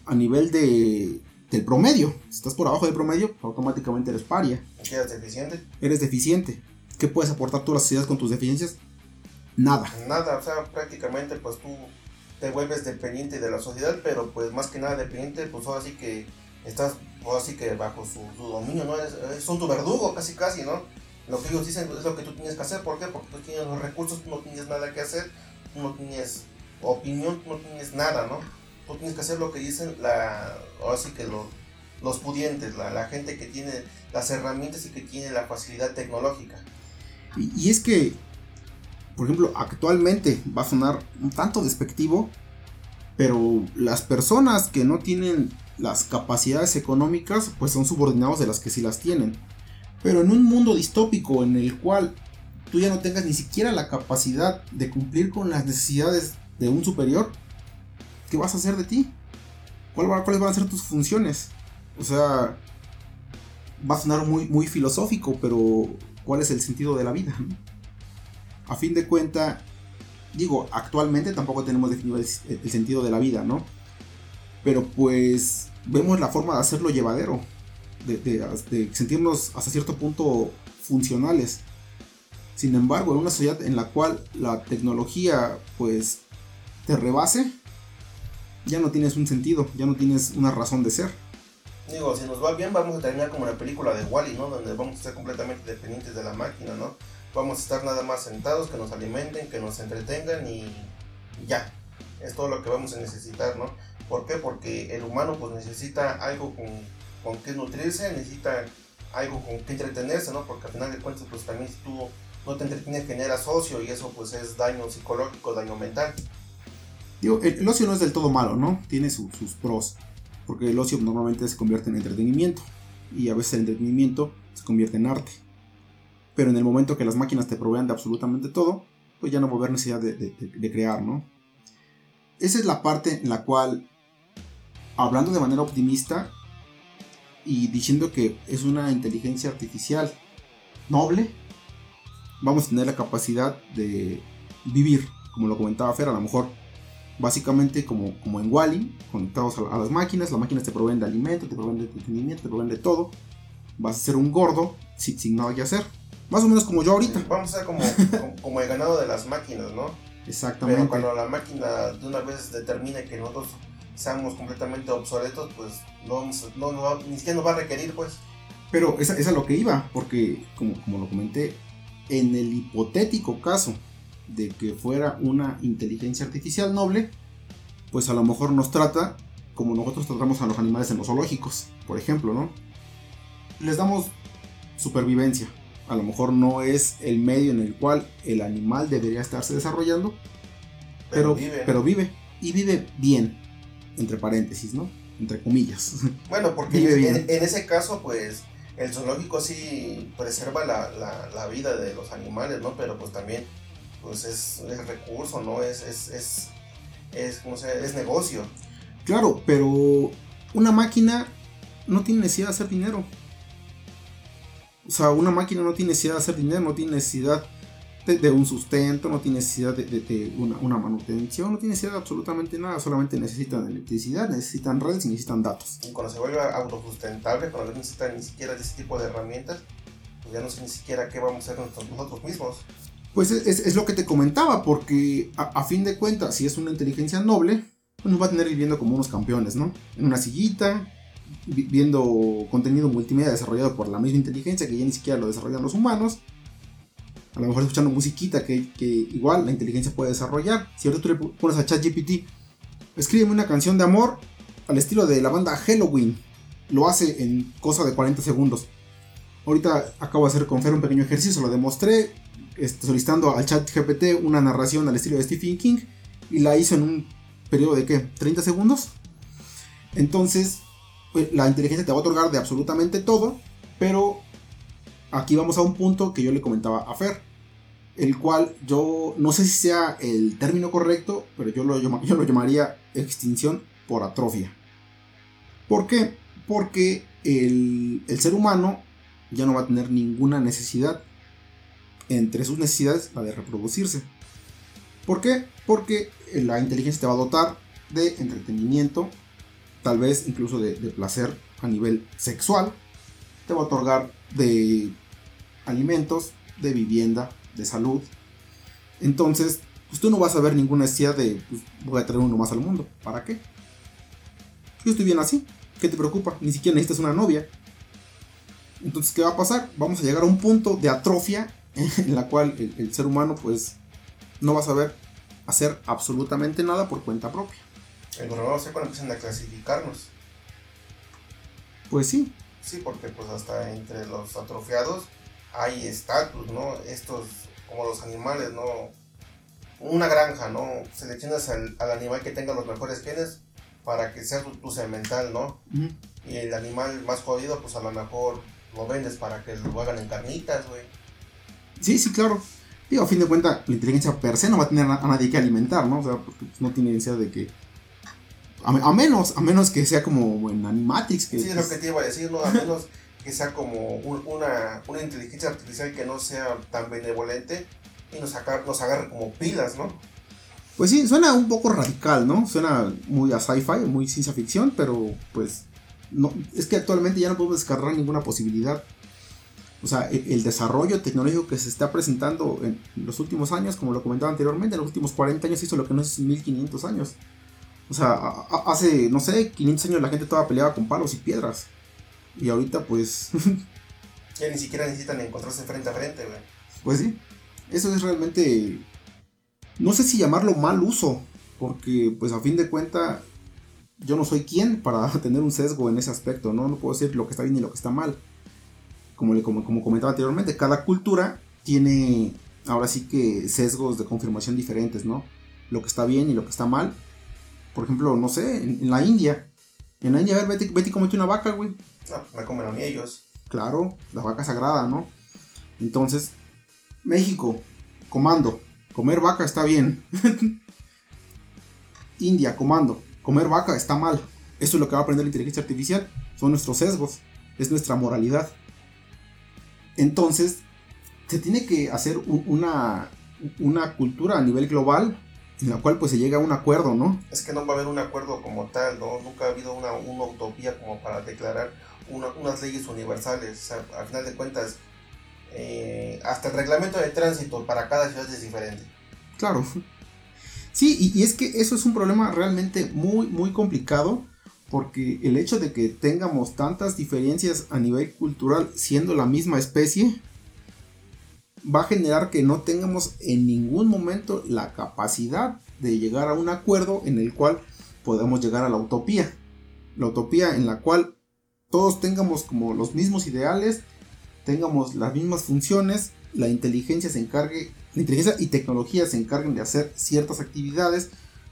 a nivel de, del promedio, si estás por abajo del promedio, automáticamente eres paria. ¿Eres deficiente? Eres deficiente. ¿Qué puedes aportar tú a la sociedad con tus deficiencias? Nada. Nada, o sea, prácticamente pues tú te vuelves dependiente de la sociedad, pero pues más que nada dependiente, pues ahora sí que estás, ahora sí que bajo su, dominio, ¿no? son tu verdugo casi casi, ¿no? Lo que ellos dicen es lo que tú tienes que hacer. ¿Por qué? Porque tú tienes los recursos, tú no tienes nada que hacer, tú no tienes opinión, tú no tienes nada, ¿no? Tú tienes que hacer lo que dicen la, ahora sí que los pudientes, la, gente que tiene las herramientas y que tiene la facilidad tecnológica. Y, es que, por ejemplo, actualmente va a sonar un tanto despectivo, pero las personas que no tienen las capacidades económicas, pues son subordinados de las que sí las tienen. Pero en un mundo distópico en el cual tú ya no tengas ni siquiera la capacidad de cumplir con las necesidades de un superior, ¿qué vas a hacer de ti? ¿Cuáles van a ser tus funciones? O sea, va a sonar muy, muy filosófico, pero ¿cuál es el sentido de la vida? A fin de cuenta, digo, actualmente tampoco tenemos definido el, sentido de la vida, ¿no? Pero pues vemos la forma de hacerlo llevadero de, sentirnos hasta cierto punto funcionales. Sin embargo, en una sociedad en la cual la tecnología pues te rebase, ya no tienes un sentido, ya no tienes una razón de ser. Digo, si nos va bien, vamos a terminar como la película de Wally, ¿no? Donde vamos a ser completamente dependientes de la máquina, ¿no? Vamos a estar nada más sentados, que nos alimenten, que nos entretengan y ya. Es todo lo que vamos a necesitar, ¿no? ¿Por qué? Porque el humano pues necesita algo con con qué nutrirse, necesita algo con qué entretenerse, ¿no? Porque al final de cuentas, pues también si tú no te entretienes, generas ocio y eso pues es daño psicológico, daño mental. Digo, el, ocio no es del todo malo, ¿no? Tiene sus pros, porque el ocio normalmente se convierte en entretenimiento y a veces el entretenimiento se convierte en arte. Pero en el momento que las máquinas te provean de absolutamente todo, pues ya no va a haber necesidad de, crear, ¿no? Esa es la parte en la cual, hablando de manera optimista, y diciendo que es una inteligencia artificial noble, vamos a tener la capacidad de vivir, como lo comentaba Fer, a lo mejor básicamente como, como en Wally, conectados a, las máquinas, las máquinas te proveen de alimento, te proveen de entretenimiento, te proveen de todo, vas a ser un gordo sin, sin nada que hacer. Más o menos como yo ahorita. vamos a ser como, como, el ganado de las máquinas, ¿no? Exactamente. Pero cuando la máquina de una vez determine que nosotros seamos completamente obsoletos, pues no, no, ni siquiera nos va a requerir, pues. Pero esa, es a lo que iba, porque como, como lo comenté, en el hipotético caso de que fuera una inteligencia artificial noble, pues a lo mejor nos trata como nosotros tratamos a los animales en los zoológicos, por ejemplo, ¿no? Les damos supervivencia. A lo mejor no es el medio en el cual el animal debería estarse desarrollando, pero, pero vive y vive bien entre paréntesis, ¿no? Entre comillas. [LAUGHS] Bueno, porque en, ese caso, pues, el zoológico sí preserva la, vida de los animales, ¿no? Pero pues también, pues es, recurso, ¿no? Es, es, es, es, como sea, es negocio. Claro, pero una máquina no tiene necesidad de hacer dinero. O sea, una máquina no tiene necesidad de hacer dinero, no tiene necesidad de, un sustento, no tiene necesidad de, una, manutención, no tiene necesidad de absolutamente nada, solamente necesitan electricidad, necesitan redes y necesitan datos. Y cuando se vuelve autosustentable, cuando no necesitan ni siquiera de ese tipo de herramientas, pues ya no sé ni siquiera qué vamos a hacer nosotros mismos. Pues es, lo que te comentaba, porque a, fin de cuentas, si es una inteligencia noble, pues nos va a tener viviendo como unos campeones, ¿no? En una sillita, viendo contenido multimedia desarrollado por la misma inteligencia que ya ni siquiera lo desarrollan los humanos a lo mejor escuchando musiquita que, igual la inteligencia puede desarrollar. Si ahorita tú le pones a ChatGPT, escríbeme una canción de amor al estilo de la banda Halloween. lo hace en cosa de 40 segundos. Ahorita acabo de hacer con Fer un pequeño ejercicio, lo demostré, solicitando al chat GPT una narración al estilo de Stephen King y la hizo en un periodo de qué, 30 segundos. Entonces, pues, la inteligencia te va a otorgar de absolutamente todo, pero aquí vamos a un punto que yo le comentaba a Fer, el cual yo no sé si sea el término correcto, pero yo lo, yo lo llamaría extinción por atrofia. ¿Por qué? Porque el, el ser humano ya no va a tener ninguna necesidad. Entre sus necesidades, la de reproducirse. ¿Por qué? Porque la inteligencia te va a dotar de entretenimiento, tal vez incluso de, placer a nivel sexual, te va a otorgar de alimentos, de vivienda, de salud. Entonces, pues tú no vas a ver ninguna necesidad de pues, voy a traer uno más al mundo. ¿Para qué? Yo estoy bien así. ¿Qué te preocupa? Ni siquiera necesitas una novia. Entonces, ¿qué va a pasar? Vamos a llegar a un punto de atrofia [LAUGHS] en la cual el, el ser humano pues no va a saber hacer absolutamente nada por cuenta propia. El a ser cuando empiecen a clasificarnos. Pues sí. Sí, porque pues hasta entre los atrofiados hay estatus, ¿no? Estos, como los animales, ¿no? Una granja, ¿no? Seleccionas al, animal que tenga los mejores genes para que sea tu, tu semental, ¿no? Y el animal más jodido, pues a lo mejor lo vendes para que lo hagan en carnitas, güey. Sí, sí, claro. Digo, a fin de cuentas, la inteligencia per se no va a tener a, nadie que alimentar, ¿no? O sea, porque no tiene necesidad de que. A, menos, a menos que sea como en Animatrix. Que, sí, es lo que te iba a decir, ¿no? A menos que sea como una, una inteligencia artificial que no sea tan benevolente y nos, nos agarre como pilas, ¿no? Pues sí, suena un poco radical, ¿no? Suena muy a sci-fi, muy ciencia ficción, pero pues no, es que actualmente ya no podemos descargar ninguna posibilidad o sea, e, el desarrollo tecnológico que se está presentando en los últimos años, como lo comentaba anteriormente, en los últimos 40 años hizo lo que no es 1500 años. O sea, hace, no sé, 500 años la gente estaba peleada con palos y piedras. Y ahorita pues... [LAUGHS] ya ni siquiera necesitan encontrarse frente a frente, güey. Pues sí. Eso es realmente... No sé si llamarlo mal uso. Porque pues a fin de cuentas yo no soy quien para [LAUGHS] tener un sesgo en ese aspecto, ¿no? No puedo decir lo que está bien y lo que está mal como, como, como comentaba anteriormente, cada cultura tiene ahora sí que sesgos de confirmación diferentes, ¿no? Lo que está bien y lo que está mal. Por ejemplo, no sé, en, la India. En la India, a ver, Betty, Betty comete una vaca, güey. No, me comen a mí ellos. Claro, la vaca sagrada, ¿no? Entonces, México, comando, comer vaca está bien. [LAUGHS] India, comando, comer vaca está mal. Eso es lo que va a aprender la inteligencia artificial. Son nuestros sesgos, es nuestra moralidad. Entonces, se tiene que hacer una, una cultura a nivel global en la cual pues se llega a un acuerdo, ¿no? Es que no va a haber un acuerdo como tal, ¿no? Nunca ha habido una, utopía como para declarar unas leyes universales. O sea, al final de cuentas, eh, hasta el reglamento de tránsito para cada ciudad es diferente. Claro. Sí, y, y, es que eso es un problema realmente muy, muy complicado porque el hecho de que tengamos tantas diferencias a nivel cultural siendo la misma especie va a generar que no tengamos en ningún momento la capacidad de llegar a un acuerdo en el cual podamos llegar a la utopía. La utopía en la cual todos tengamos como los mismos ideales, tengamos las mismas funciones, la inteligencia se encargue, la inteligencia y tecnología se encarguen de hacer ciertas actividades,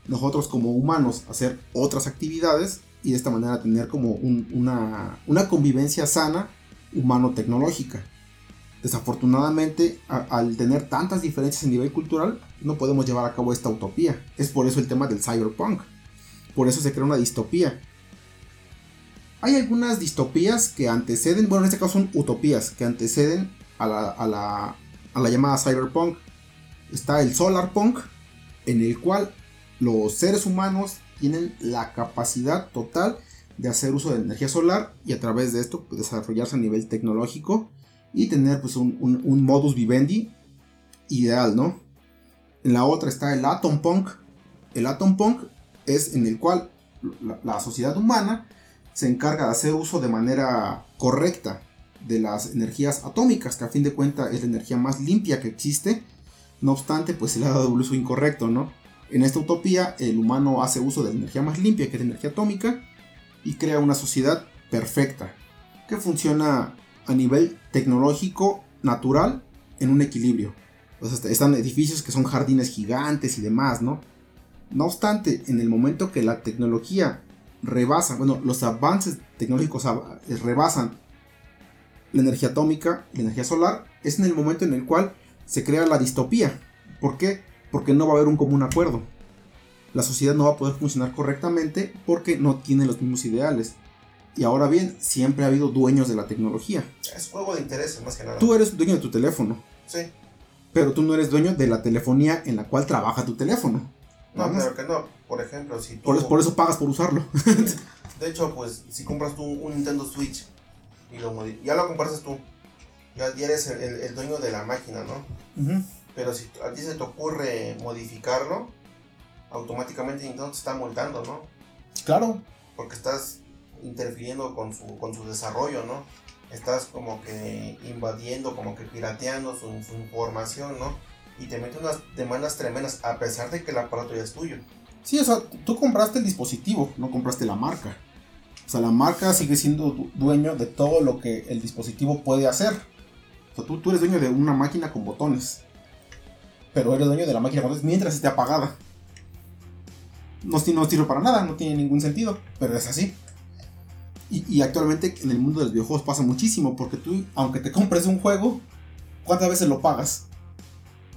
nosotros como humanos hacer otras actividades y de esta manera tener como una, convivencia sana humano-tecnológica. Desafortunadamente, al tener tantas diferencias a nivel cultural, no podemos llevar a cabo esta utopía. Es por eso el tema del cyberpunk. Por eso se crea una distopía. Hay algunas distopías que anteceden, bueno, en este caso son utopías, que anteceden a la, a la, a la llamada cyberpunk. Está el solarpunk, en el cual los seres humanos tienen la capacidad total de hacer uso de energía solar y a través de esto pues, desarrollarse a nivel tecnológico y tener pues un, modus vivendi ideal, ¿no? En la otra está el Atom Punk. El Atom Punk es en el cual la, sociedad humana se encarga de hacer uso de manera correcta de las energías atómicas, que a fin de cuentas es la energía más limpia que existe. No obstante, pues se le ha dado un uso incorrecto, ¿no? En esta utopía, el humano hace uso de la energía más limpia, que es la energía atómica, y crea una sociedad perfecta, que funciona a nivel tecnológico, natural, en un equilibrio. Están edificios que son jardines gigantes y demás, ¿no? No obstante, en el momento que la tecnología rebasa, bueno, los avances tecnológicos rebasan la energía atómica, la energía solar, es en el momento en el cual se crea la distopía. ¿Por qué? Porque no va a haber un común acuerdo. La sociedad no va a poder funcionar correctamente porque no tiene los mismos ideales. Y ahora bien, siempre ha habido dueños de la tecnología. Es juego de intereses más que nada. Tú eres dueño de tu teléfono. Sí. Pero tú no eres dueño de la telefonía en la cual trabaja tu teléfono. No, pero que no. Por ejemplo, si tú... Por, por eso pagas por usarlo. de hecho, pues, si compras tú un Nintendo Switch y lo ya lo compraste tú, ya, eres el, dueño de la máquina, ¿no? Pero si a ti se te ocurre modificarlo, automáticamente Nintendo te está multando, ¿no? Claro. Porque estás interfiriendo con su, con su desarrollo, ¿no? Estás como que invadiendo, como que pirateando su, su información, ¿no? Y te mete unas demandas tremendas a pesar de que el aparato ya es tuyo. Sí, o sea, tú compraste el dispositivo, no compraste la marca. O sea, la marca sigue siendo dueño de todo lo que el dispositivo puede hacer. O sea, tú, tú eres dueño de una máquina con botones. Pero eres dueño de la máquina mientras esté apagada. No, no sirve para nada, no tiene ningún sentido, pero es así. Y, actualmente en el mundo de los videojuegos pasa muchísimo, porque tú, aunque te compres un juego, ¿cuántas veces lo pagas?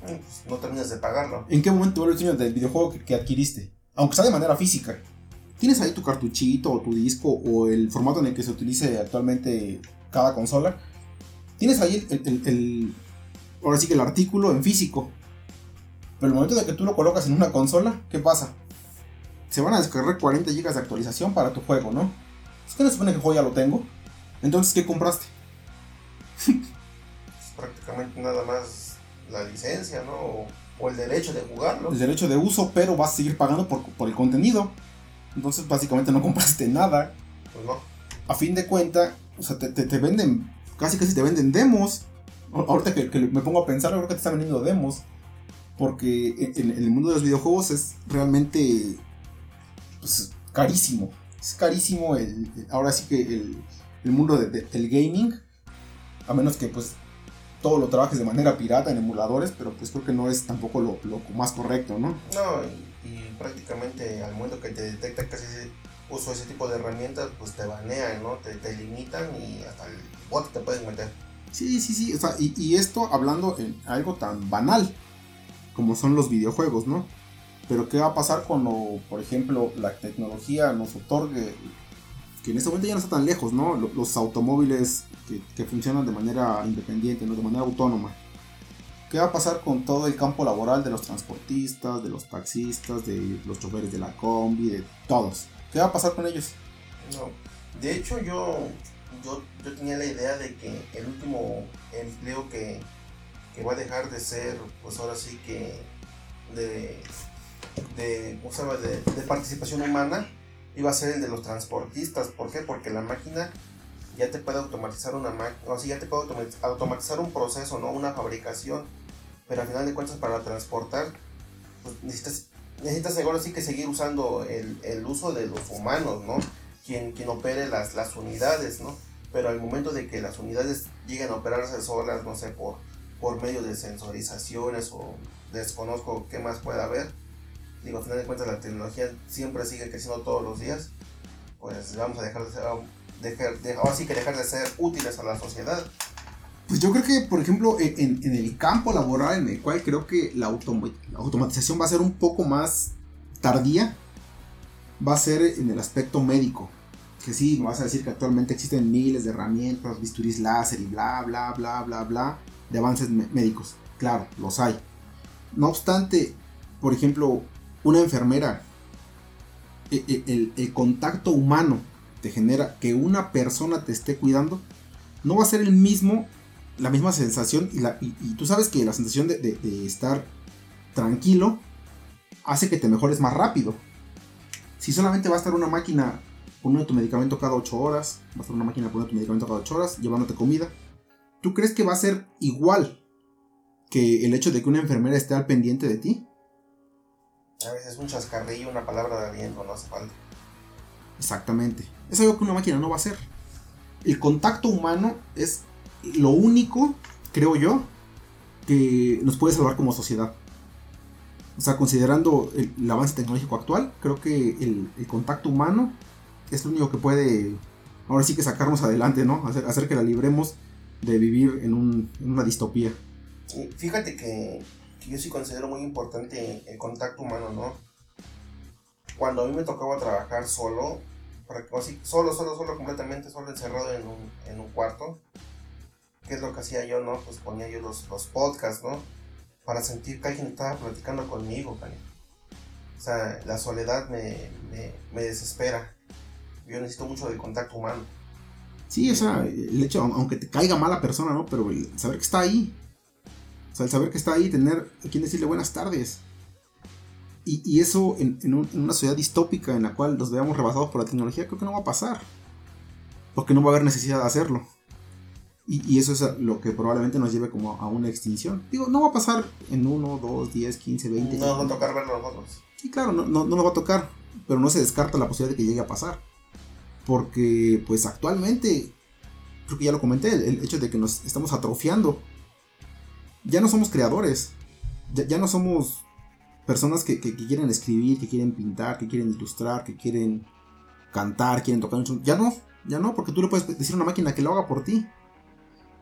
Pues, no terminas de pagarlo. ¿En qué momento eres dueño del videojuego que adquiriste? Aunque sea de manera física tienes ahí tu cartuchito o tu disco o el formato en el que se utilice actualmente cada consola, tienes ahí el, ahora sí que el artículo en físico. Pero el momento de que tú lo colocas en una consola, ¿qué pasa? Se van a descargar 40 GB de actualización para tu juego, ¿no? Es que no se supone que el juego ya lo tengo. Entonces, ¿qué compraste? [LAUGHS] prácticamente nada más la licencia, ¿no? O, el derecho de jugarlo. El derecho de uso, pero vas a seguir pagando por, por el contenido. Entonces básicamente no compraste [LAUGHS] nada. Pues no. A fin de cuenta, o sea, te, te, venden, casi casi te venden demos. Ahorita que, me pongo a pensar, creo que te están vendiendo demos. Porque en, el mundo de los videojuegos es realmente pues, carísimo. Es carísimo el, ahora sí que el, el mundo del gaming. A menos que pues todo lo trabajes de manera pirata en emuladores, pero pues creo que no es tampoco lo, lo más correcto, ¿no? No, y prácticamente al momento que te detecta que uso ese tipo de herramientas, pues te banean, ¿no? Te, te limitan y hasta el bot te pueden meter. Sí, sí, sí, o sea, y, y, esto hablando en algo tan banal como son los videojuegos, ¿no? Pero ¿qué va a pasar cuando, por ejemplo, la tecnología nos otorgue, que en este momento ya no está tan lejos, ¿no? Los automóviles que, funcionan de manera independiente. De manera autónoma ¿Qué va a pasar con todo el campo laboral de los transportistas, de los taxistas, de los choferes de la combi, de todos? ¿Qué va a pasar con ellos? No, de hecho yo, yo, tenía la idea de que el último empleo que, va a dejar de ser, pues ahora sí que de, de, de, participación humana, iba a ser el de los transportistas. ¿Por qué? Porque la máquina ya te puede automatizar una o sea, ya te puede automatizar un proceso, ¿no? Una fabricación pero al final de cuentas para transportar pues necesitas, necesitas ahora sí que seguir usando el, el, uso de los humanos, ¿no? Quien, quien opere las, las unidades, ¿no? Pero al momento de que las unidades lleguen a operarse solas, no sé, por, por medio de sensorizaciones o desconozco qué más pueda haber, digo, al final de cuentas la tecnología siempre sigue creciendo todos los días, pues vamos a dejar de ser, dejar, de, ahora sí que dejar de ser útiles a la sociedad. Pues yo creo que, por ejemplo, en, el campo laboral en el cual creo que la, automatización va a ser un poco más tardía, va a ser en el aspecto médico. Que sí, me vas a decir que actualmente existen miles de herramientas, bisturís láser y bla, bla, bla, bla, bla, de avances médicos. Claro, los hay. No obstante, por ejemplo, una enfermera, e, e, el, contacto humano te genera que una persona te esté cuidando, no va a ser el mismo la misma sensación y, tú sabes que la sensación de, estar tranquilo hace que te mejores más rápido. Si solamente va a estar una máquina poniendo tu medicamento cada 8 horas, va a estar una máquina poniendo tu medicamento cada 8 horas, llevándote comida, ¿tú crees que va a ser igual que el hecho de que una enfermera esté al pendiente de ti? A veces un chascarrillo, una palabra de aliento, no hace falta. Exactamente. Es algo que una máquina no va a hacer. el contacto humano es lo único, creo yo, que nos puede salvar como sociedad. O sea, considerando el, avance tecnológico actual, creo que el, contacto humano es lo único que puede, ahora sí que sacarnos adelante, ¿no? Hacer, hacer que la libremos de vivir en, un, en una distopía. Fíjate que, yo sí considero muy importante el contacto humano, ¿no? Cuando a mí me tocaba trabajar solo, así, solo, solo, solo, completamente solo, encerrado en un, en un cuarto, ¿qué es lo que hacía yo, no? Pues ponía yo los, los podcasts, ¿no? Para sentir que alguien estaba platicando conmigo, O sea, la soledad me, me, me desespera. Yo necesito mucho del contacto humano. Sí, o sea, el hecho, aunque te caiga mala persona, ¿no? Pero el saber que está ahí. O sea, el saber que está ahí, tener a quien decirle buenas tardes. Y, eso en, una sociedad distópica en la cual nos veamos rebasados por la tecnología, creo que no va a pasar. Porque no va a haber necesidad de hacerlo. Y, eso es lo que probablemente nos lleve como a una extinción. Digo, no va a pasar en 1, 2, 10, 15, 20. No nos va a tocar verlo nosotros. Sí, claro, no, no, no nos va a tocar. Pero no se descarta la posibilidad de que llegue a pasar. Porque pues actualmente, creo que ya lo comenté, el, hecho de que nos estamos atrofiando. Ya no somos creadores. Ya, no somos personas que, quieren escribir, que quieren pintar, que quieren ilustrar, que quieren cantar, quieren tocar Ya no, ya no, porque tú le puedes decir a una máquina que lo haga por ti.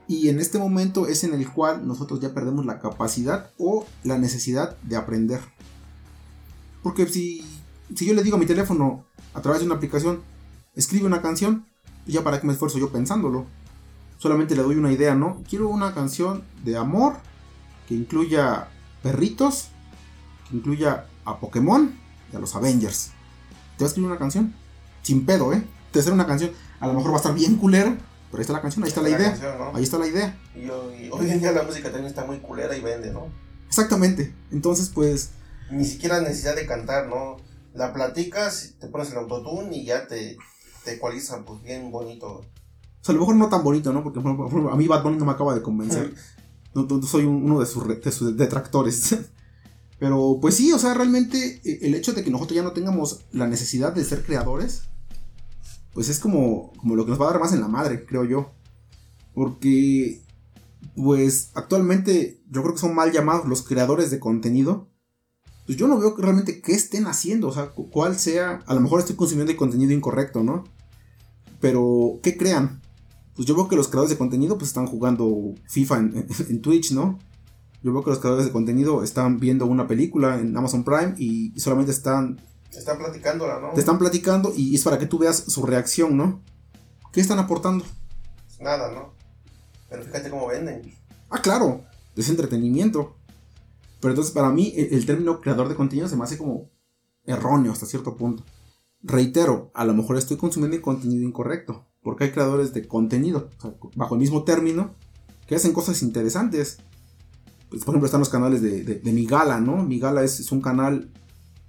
Y en este momento es en el cual nosotros ya perdemos la capacidad o la necesidad de aprender. Porque si, si yo le digo a mi teléfono a través de una aplicación, escribe una canción, ya para qué me esfuerzo yo pensándolo. Solamente le doy una idea, ¿no? Quiero una canción de amor que incluya perritos, que incluya a Pokémon y a los Avengers. Te voy a escribir una canción, sin pedo, ¿eh? Te va a hacer una canción, a lo mejor va a estar bien culera, pero ahí está la canción, ahí está la, idea. Ahí está la idea. Y hoy, en día la música también está muy culera y vende, ¿no? Exactamente. Entonces, pues. Ni siquiera necesidad de cantar, ¿no? La platicas, te pones el autotune y ya te, te ecualizan, pues bien bonito. O sea, a lo mejor no tan bonito, ¿no? Porque a mí Bad Bunny no me acaba de convencer. no, soy uno de sus, de sus detractores. [LAUGHS] Pero pues sí, o sea, realmente eh, el hecho de que nosotros ya no tengamos la necesidad de ser creadores, pues es como, como lo que nos va a dar más en la madre, creo yo. Porque, pues actualmente yo creo que son mal llamados los creadores de contenido pues yo no veo realmente qué estén haciendo, o sea, cuál sea, a lo mejor estoy consumiendo el contenido incorrecto, ¿no? Pero, ¿qué crean? Pues yo veo que los creadores de contenido pues están jugando FIFA en, Twitch, ¿no? Yo veo que los creadores de contenido están viendo una película en Amazon Prime y solamente están... Están platicándola, ¿no? Te están platicando y es para que tú veas su reacción, ¿no? ¿Qué están aportando? Nada, ¿no? Pero fíjate cómo venden. Ah, claro, es entretenimiento. Pero entonces para mí el, término creador de contenido se me hace como erróneo hasta cierto punto. Reitero, a lo mejor estoy consumiendo contenido incorrecto, porque hay creadores de contenido, bajo el mismo término, que hacen cosas interesantes. Pues, por ejemplo, están los canales de, de, Migala, ¿no? Migala es, es, un canal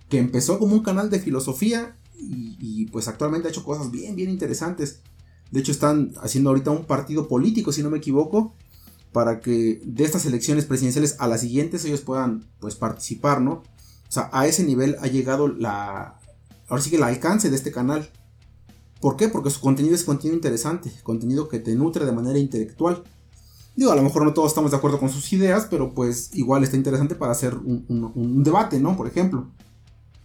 que empezó como un canal de filosofía y, y, pues actualmente ha hecho cosas bien, bien interesantes. De hecho, están haciendo ahorita un partido político, si no me equivoco, para que de estas elecciones presidenciales a las siguientes ellos puedan pues participar, ¿no? O sea, a ese nivel ha llegado la ahora sí que el alcance de este canal. ¿Por qué? Porque su contenido es contenido interesante, contenido que te nutre de manera intelectual. Digo, a lo mejor no todos estamos de acuerdo con sus ideas, pero pues igual está interesante para hacer un, debate, ¿no? Por ejemplo.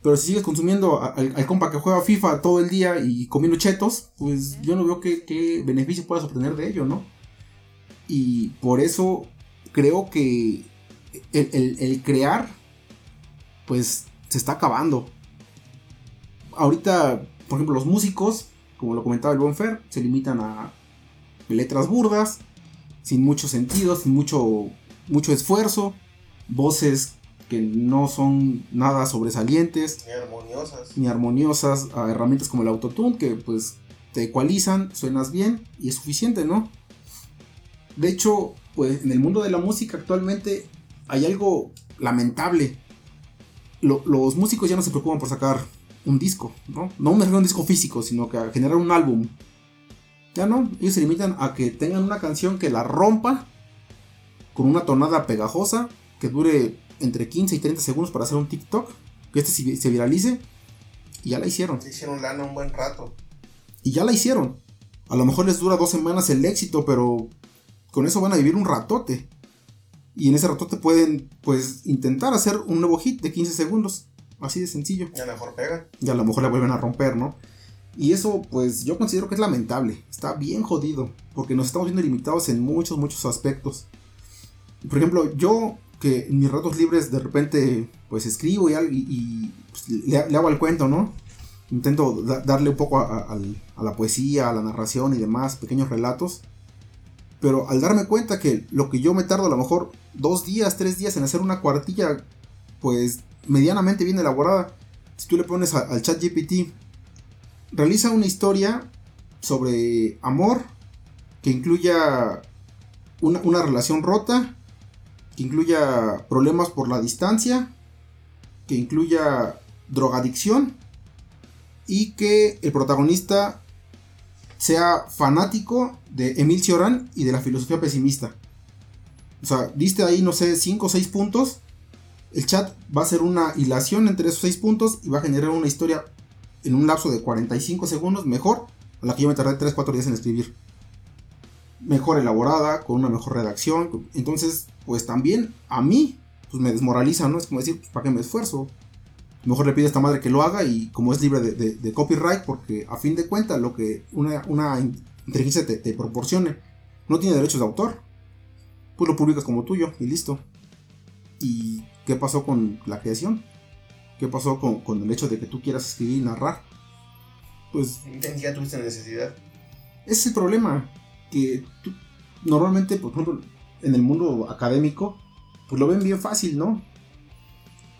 Pero si sigues consumiendo al, compa que juega FIFA todo el día y comiendo chetos, pues yo no veo qué, qué beneficio puedas obtener de ello, ¿no? Y por eso creo que el, crear, pues se está acabando. Ahorita, por ejemplo, los músicos, como lo comentaba el Bonfer, se limitan a letras burdas, sin mucho sentido, sin mucho, mucho esfuerzo, voces que no son nada sobresalientes, ni armoniosas, ni armoniosas a herramientas como el autotune que pues te ecualizan, suenas bien y es suficiente, ¿no? De hecho, pues en el mundo de la música actualmente hay algo lamentable. los músicos ya no se preocupan por sacar un disco, ¿no? No me refiero a un disco físico, sino que a generar un álbum. Ya no, ellos se limitan a que tengan una canción que la rompa con una tonada pegajosa que dure entre 15 y 30 segundos para hacer un TikTok, que este se viralice y ya la hicieron. Se hicieron lana un buen rato. Y ya la hicieron. A lo mejor les dura dos semanas el éxito, pero con eso van a vivir un ratote. Y en ese ratote pueden, pues, intentar hacer un nuevo hit de 15 segundos. Así de sencillo. Y a lo mejor pegan. Y a lo mejor la vuelven a romper, ¿no? Y eso, pues, yo considero que es lamentable. Está bien jodido. Porque nos estamos viendo limitados en muchos, muchos aspectos. Por ejemplo, yo que en mis ratos libres de repente, pues, escribo y, y, pues, le, hago el cuento, ¿no? Intento darle un poco a, a la poesía, a la narración y demás, pequeños relatos. Pero al darme cuenta que lo que yo me tardo a lo mejor dos días, tres días en hacer una cuartilla, pues medianamente bien elaborada, si tú le pones al chat GPT, realiza una historia sobre amor que incluya una, una relación rota, que incluya problemas por la distancia, que incluya drogadicción y que el protagonista sea fanático de Emil Cioran y de la filosofía pesimista. O sea, diste ahí, no sé, 5 o 6 puntos. El chat va a hacer una hilación entre esos 6 puntos y va a generar una historia en un lapso de 45 segundos mejor a la que yo me tardé 3-4 días en escribir. Mejor elaborada, con una mejor redacción. Entonces, pues también a mí, pues me desmoraliza, ¿no? Es como decir, pues, ¿para qué me esfuerzo? mejor le pide a esta madre que lo haga y como es libre de, copyright, porque a fin de cuentas lo que una, inteligencia te, proporcione no tiene derechos de autor. Pues lo publicas como tuyo y listo. ¿Y qué pasó con la creación? ¿Qué pasó con, el hecho de que tú quieras escribir y narrar? Pues... Ya tuviste necesidad. Ese es el problema. Que tú, normalmente, por ejemplo, en el mundo académico, pues lo ven bien fácil, ¿no?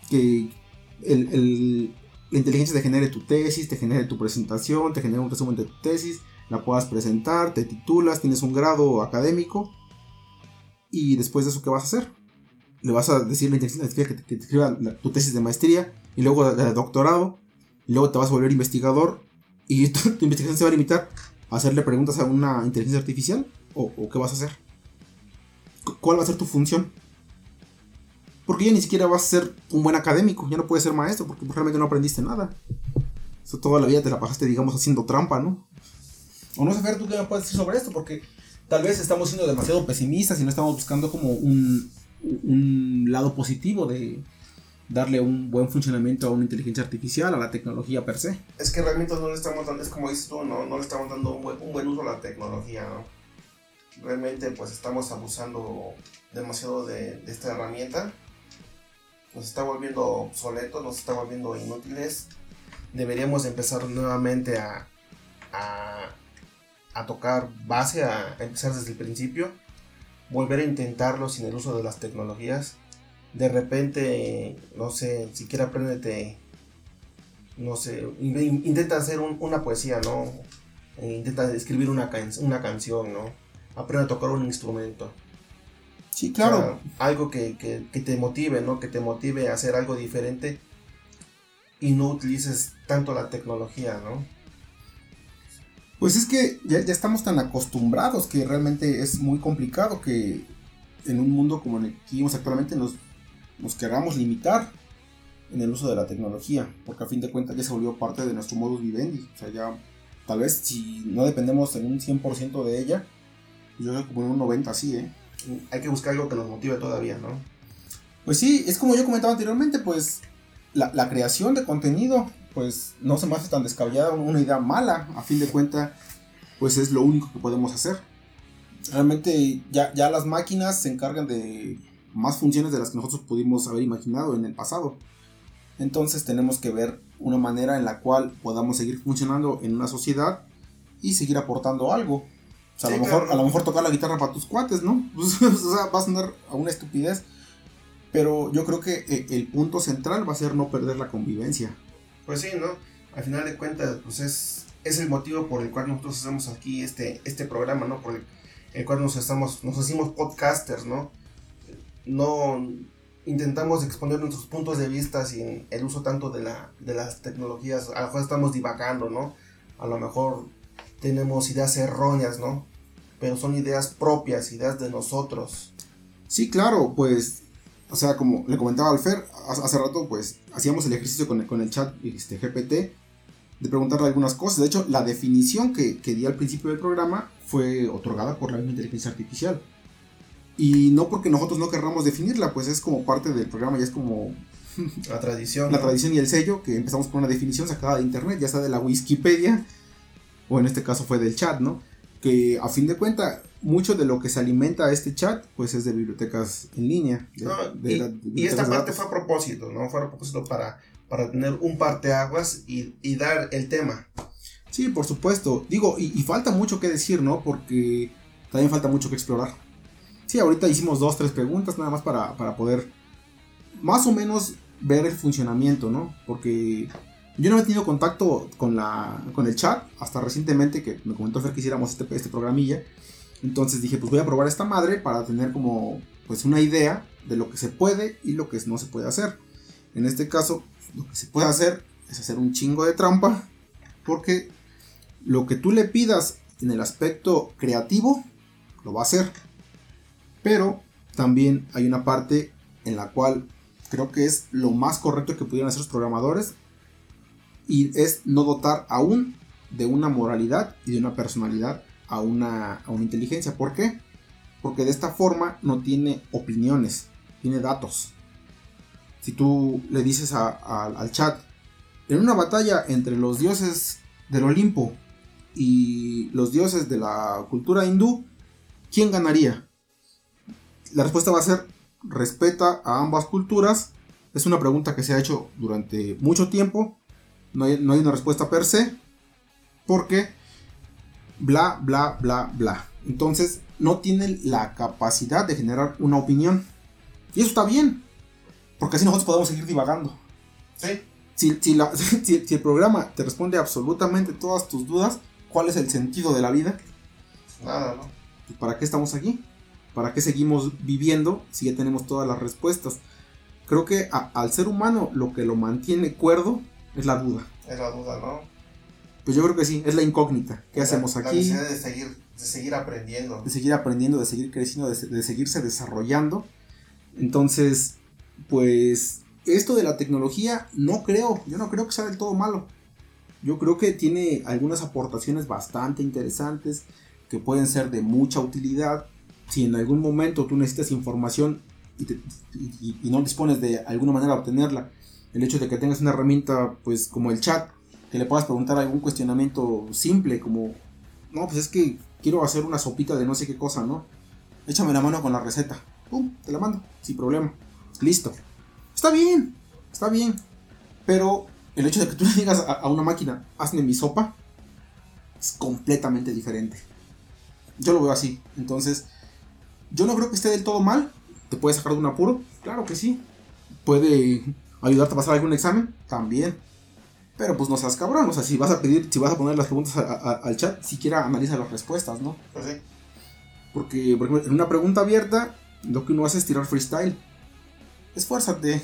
Que el, la inteligencia te genere tu tesis, te genere tu presentación, te genere un resumen de tu tesis, la puedas presentar, te titulas, tienes un grado académico y después de eso, ¿qué vas a hacer? Le vas a decir la inteligencia artificial que te, escriba tu tesis de maestría y luego de, doctorado, y luego te vas a volver investigador y [LAUGHS] tu, investigación se va a limitar a hacerle preguntas a una inteligencia artificial o, qué vas a hacer. ¿Cuál va a ser tu función? Porque ya ni siquiera vas a ser un buen académico, ya no puedes ser maestro porque realmente no aprendiste nada. O toda la vida te la pasaste, digamos, haciendo trampa, ¿no? O no sé, Fer, ¿tú qué me puedes decir sobre esto? Porque tal vez estamos siendo demasiado pesimistas y no estamos buscando como un, lado positivo de darle un buen funcionamiento a una inteligencia artificial, a la tecnología per se. Es que realmente no le estamos dando, es como dices tú, no, no le estamos dando un buen, uso a la tecnología, ¿no? Realmente pues estamos abusando demasiado de, de esta herramienta nos está volviendo obsoletos, nos está volviendo inútiles. Deberíamos empezar nuevamente a, a, tocar base, a empezar desde el principio, volver a intentarlo sin el uso de las tecnologías. De repente, no sé, siquiera apréndete, no sé, intenta hacer una poesía, ¿no? Intenta escribir una, una canción, ¿no? Aprende a tocar un instrumento Sí, claro. algo que, te motive, ¿no? Que te motive a hacer algo diferente y no utilices tanto la tecnología, ¿no? Pues es que ya, ya, estamos tan acostumbrados que realmente es muy complicado que en un mundo como el que vivimos actualmente nos, nos queramos limitar en el uso de la tecnología, porque a fin de cuentas ya se volvió parte de nuestro modus vivendi. O sea, ya tal vez si no dependemos en un 100% de ella, yo creo que como en un 90% sí, ¿eh? hay que buscar algo que nos motive todavía, ¿no? Pues sí, es como yo comentaba anteriormente, pues la, creación de contenido, pues no se me hace tan descabellada una idea mala, a fin de cuentas, pues es lo único que podemos hacer. Realmente ya, ya las máquinas se encargan de más funciones de las que nosotros pudimos haber imaginado en el pasado. Entonces tenemos que ver una manera en la cual podamos seguir funcionando en una sociedad y seguir aportando algo. O sea, a, lo mejor, a lo mejor tocar la guitarra para tus cuates, ¿no? Pues, [LAUGHS] o sea, va a sonar a una estupidez. Pero yo creo que eh, el punto central va a ser no perder la convivencia. Pues sí, ¿no? Al final de cuentas, pues es, es el motivo por el cual nosotros hacemos aquí este, este programa, ¿no? Por el, cual nos estamos, nos hacemos podcasters, ¿no? No intentamos exponer nuestros puntos de vista sin el uso tanto de, la, de las tecnologías. A lo mejor estamos divagando, ¿no? A lo mejor tenemos ideas erróneas, ¿no? Pero son ideas propias, ideas de nosotros. Sí, claro, pues, o sea, como le comentaba al Fer, hace rato, pues, hacíamos el ejercicio con el, con el chat este, GPT de preguntarle algunas cosas. De hecho, la definición que, que di al principio del programa fue otorgada por la misma inteligencia artificial. Y no porque nosotros no querramos definirla, pues es como parte del programa, ya es como [LAUGHS] La tradición. la ¿no? tradición y el sello, que empezamos con una definición sacada de internet, ya sea de la Wikipedia, o en este caso fue del chat, ¿no? Que a fin de cuentas, mucho de lo que se alimenta este chat, pues es de bibliotecas en línea. de- No, de- y, de y bibliotecas esta parte datos. fue a propósito, ¿no? Fue a propósito para, para tener un parteaguas y, y dar el tema. Sí, por supuesto. Digo, y, y falta mucho que decir, ¿no? Porque también falta mucho que explorar. Sí, ahorita hicimos dos, tres preguntas nada más para, para poder más o menos ver el funcionamiento, ¿no? Porque yo no he tenido contacto con, la, con el chat hasta recientemente que me comentó Fer que hiciéramos este, este programilla. Entonces dije, pues voy a probar esta madre para tener como pues una idea de lo que se puede y lo que no se puede hacer. En este caso, lo que se puede hacer es hacer un chingo de trampa porque lo que tú le pidas en el aspecto creativo, lo va a hacer. Pero también hay una parte en la cual creo que es lo más correcto que pudieran hacer los programadores. Y es no dotar aún de una moralidad y de una personalidad a una, a una inteligencia. ¿Por qué? Porque de esta forma no tiene opiniones, tiene datos. Si tú le dices al chat, en una batalla entre los dioses del Olimpo y los dioses de la cultura hindú, ¿quién ganaría? La respuesta va a ser respeta a ambas culturas. Es una pregunta que se ha hecho durante mucho tiempo. No hay, no hay una respuesta per se. Porque bla, bla, bla, bla. Entonces no tienen la capacidad de generar una opinión. Y eso está bien. Porque así nosotros podemos seguir divagando. ¿Sí? Si, si la- [LAUGHS] si- si el programa te responde absolutamente todas tus dudas, ¿cuál es el sentido de la vida? Nada, ¿no? Pues, ¿Para qué estamos aquí? ¿Para qué seguimos viviendo si ya tenemos todas las respuestas? Creo que a- al ser humano lo que lo mantiene cuerdo es la duda. Es la duda, ¿no? Pues yo creo que sí, es la incógnita. ¿Qué La- hacemos La aquí? necesidad de seguir, de seguir aprendiendo. de seguir aprendiendo, de seguir creciendo, de, de seguirse desarrollando. Entonces, pues esto de la tecnología no creo, yo no creo que sea del todo malo. Yo creo que tiene algunas aportaciones bastante interesantes que pueden ser de mucha utilidad. Si en algún momento tú necesitas información y, te- y- y no dispones de alguna manera de obtenerla, el hecho de que tengas una herramienta pues como el chat, que le puedas preguntar algún cuestionamiento simple como, no, pues es que quiero hacer una sopita de no sé qué cosa, ¿no? Échame la mano con la receta. Pum, te la mando, sin problema. Listo. Está bien, está bien. Pero el hecho de que tú le digas a, a una máquina, hazme mi sopa, es completamente diferente. Yo lo veo así. Entonces, yo no creo que esté del todo mal. ¿Te puede sacar de un apuro? Claro que sí. ¿Puede ayudarte a pasar algún examen? También. Pero pues no seas cabrón. O sea, si vas a pedir, si vas a poner las preguntas a- a- al chat, siquiera analiza las respuestas, ¿no? Pues sí. Porque, por ejemplo, en una pregunta abierta, lo que uno hace es tirar freestyle. Esfuérzate.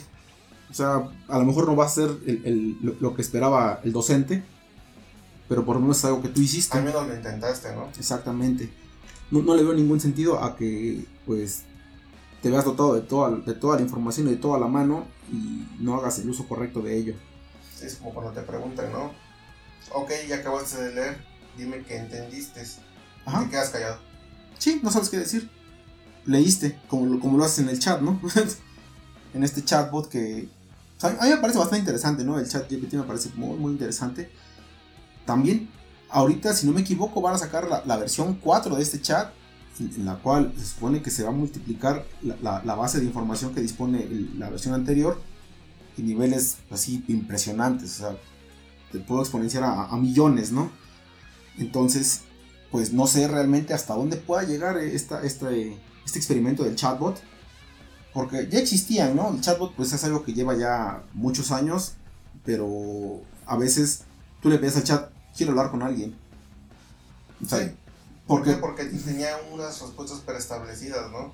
O sea, a lo mejor no va a ser el- el- lo, lo que esperaba el docente, pero por lo menos es algo que tú hiciste. Al menos lo intentaste, ¿no? Exactamente. No, no le veo ningún sentido a que, pues, te veas dotado de toda, de toda la información y de toda la mano y no hagas el uso correcto de ello. Es como cuando te preguntan, ¿no? Ok, ya acabaste de leer, dime que entendiste. Ajá. Te quedas callado. Sí, no sabes qué decir. Leíste, como lo, como lo haces en el chat, ¿no? [LAUGHS] en este chatbot que... o sea, a mí me parece bastante interesante, ¿no? El chat GPT me parece muy, muy interesante. También, ahorita, si no me equivoco, van a sacar la, la versión 4 de este chat, en, la cual se supone que se va a multiplicar la, la- la base de información que dispone la versión anterior en niveles así impresionantes. O sea, te puedo exponenciar a, millones, ¿no? Entonces, pues no sé realmente hasta dónde pueda llegar esta, este, este experimento del chatbot. Porque ya existían, ¿no? El chatbot pues es algo que lleva ya muchos años, pero a veces tú le pides al chat, quiero hablar con alguien. O sea. ¿Por porque qué? Porque tenía unas respuestas preestablecidas, ¿no?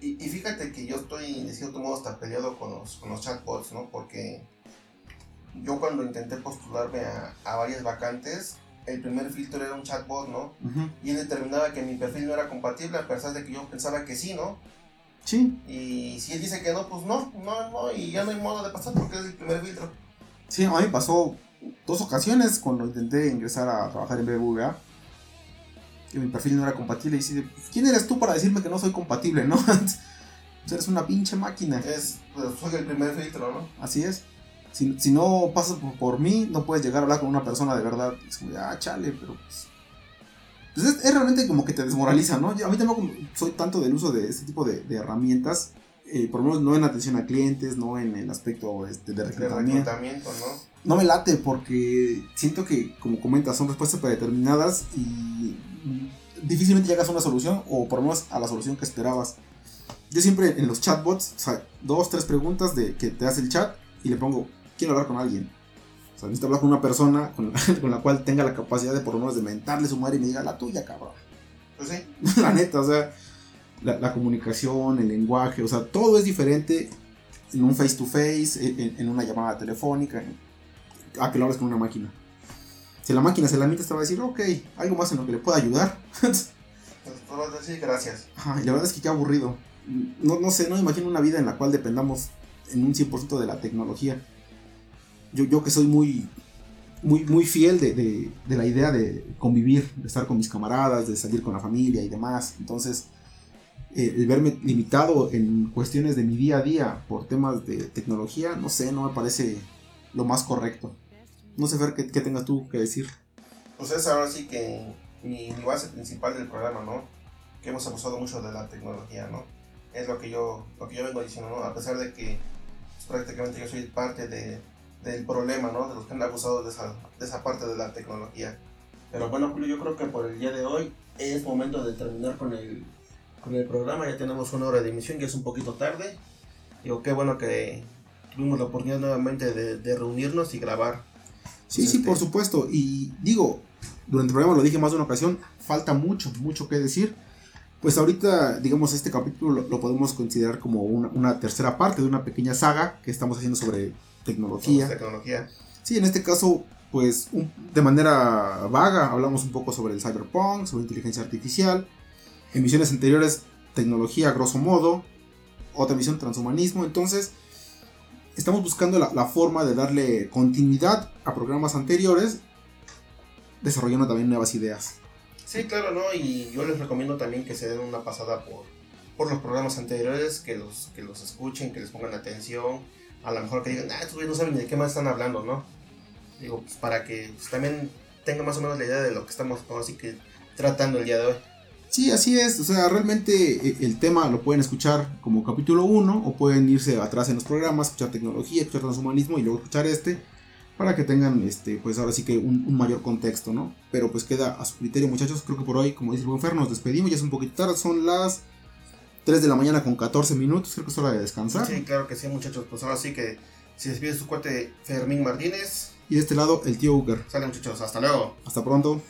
Y, y fíjate que yo estoy de cierto modo hasta peleado con los, con los chatbots, ¿no? Porque yo cuando intenté postularme a, a varias vacantes, el primer filtro era un chatbot, ¿no? Ujú, Y él determinaba que mi perfil no era compatible a pesar de que yo pensaba que sí, ¿no? Sí, Y si él dice que no, pues no, no, no, y ya no hay modo de pasar porque es el primer filtro. sí, a mí pasó dos ocasiones cuando intenté ingresar a trabajar en BBVA. Que mi perfil no era compatible. Y dice, ¿quién eres tú para decirme que no soy compatible, no? [LAUGHS] eres una pinche máquina. Es, pues, soy el primer filtro, ¿no? Así es. Si, si no pasas por, por, mí, no puedes llegar a hablar con una persona de verdad. Es como, ah, chale, pero pues. pues es, es, realmente como que te desmoraliza, ¿no? Yo, a mí tampoco soy tanto del uso de este tipo de, de herramientas. Eh, por lo menos no en atención a clientes, no en el aspecto este, de reclutamiento. De reclutamiento ¿no? no me late porque siento que, como comentas, son respuestas predeterminadas y difícilmente llegas a una solución o por lo menos a la solución que esperabas. Yo siempre en los chatbots, o sea, dos, tres preguntas de que te hace el chat y le pongo, quiero hablar con alguien. O sea, necesito hablar con una persona con la, [LAUGHS] con la cual tenga la capacidad de por lo menos de mentarle su madre y me diga la tuya, cabrón. Pues [LAUGHS] la neta, o sea, la, la, comunicación, el lenguaje, o sea, todo es diferente en un face to face, en, en una llamada telefónica, a que lo hables con una máquina. Si la máquina se la te va a decir, ok, algo más en lo que le pueda ayudar. [LAUGHS] gracias. Ajá, y la verdad es que qué aburrido. No, no sé, no me imagino una vida en la cual dependamos en un 100% de la tecnología. Yo, yo que soy muy, muy, muy fiel de, de, de, la idea de convivir, de estar con mis camaradas, de salir con la familia y demás. Entonces, eh, el verme limitado en cuestiones de mi día a día por temas de tecnología, no sé, no me parece lo más correcto. No sé, Fer, ¿qué, qué tengas tú que decir? Pues es ahora sí que mi, mi, base principal del programa, ¿no? Que hemos abusado mucho de la tecnología, ¿no? Es lo que yo, lo que yo vengo diciendo, ¿no? A pesar de que pues, prácticamente yo soy parte de, del problema, ¿no? De los que han abusado de esa, de esa parte de la tecnología. Pero bueno, Julio, yo creo que por el día de hoy es momento de terminar con el, con el programa. Ya tenemos una hora de emisión, ya es un poquito tarde. Digo, qué bueno que tuvimos la oportunidad nuevamente de, de reunirnos y grabar. Sí, sí, por supuesto. Y digo, durante el programa lo dije más de una ocasión, falta mucho, mucho que decir. Pues ahorita, digamos, este capítulo lo, lo podemos considerar como una, una, tercera parte de una pequeña saga que estamos haciendo sobre tecnología. Sobre tecnología. Sí, en este caso, pues un, de manera vaga hablamos un poco sobre el cyberpunk, sobre inteligencia artificial. En misiones anteriores, tecnología, grosso modo. Otra misión, transhumanismo. Entonces, estamos buscando la, la, forma de darle continuidad a programas anteriores, desarrollando también nuevas ideas. Sí, claro, ¿no? Y yo les recomiendo también que se den una pasada por, por los programas anteriores, que los, que los escuchen, que les pongan atención. A lo mejor que digan, ah, estos no saben ni de qué más están hablando, ¿no? Digo, pues para que pues, también tengan más o menos la idea de lo que estamos así que tratando el día de hoy. Sí, así es. O sea, realmente el tema lo pueden escuchar como capítulo 1 o pueden irse atrás en los programas, escuchar tecnología, escuchar transhumanismo y luego escuchar este para que tengan, este, pues ahora sí que un, un, mayor contexto, ¿no? Pero pues queda a su criterio, muchachos. Creo que por hoy, como dice el buen Fer, nos despedimos. Ya es un poquito tarde, son las 3 de la mañana con 14 minutos. Creo que es hora de descansar. Sí, claro que sí, muchachos. Pues ahora sí que se despide su cuate Fermín Martínez. Y de este lado, el tío Uker. Sale, muchachos. Hasta luego. Hasta pronto.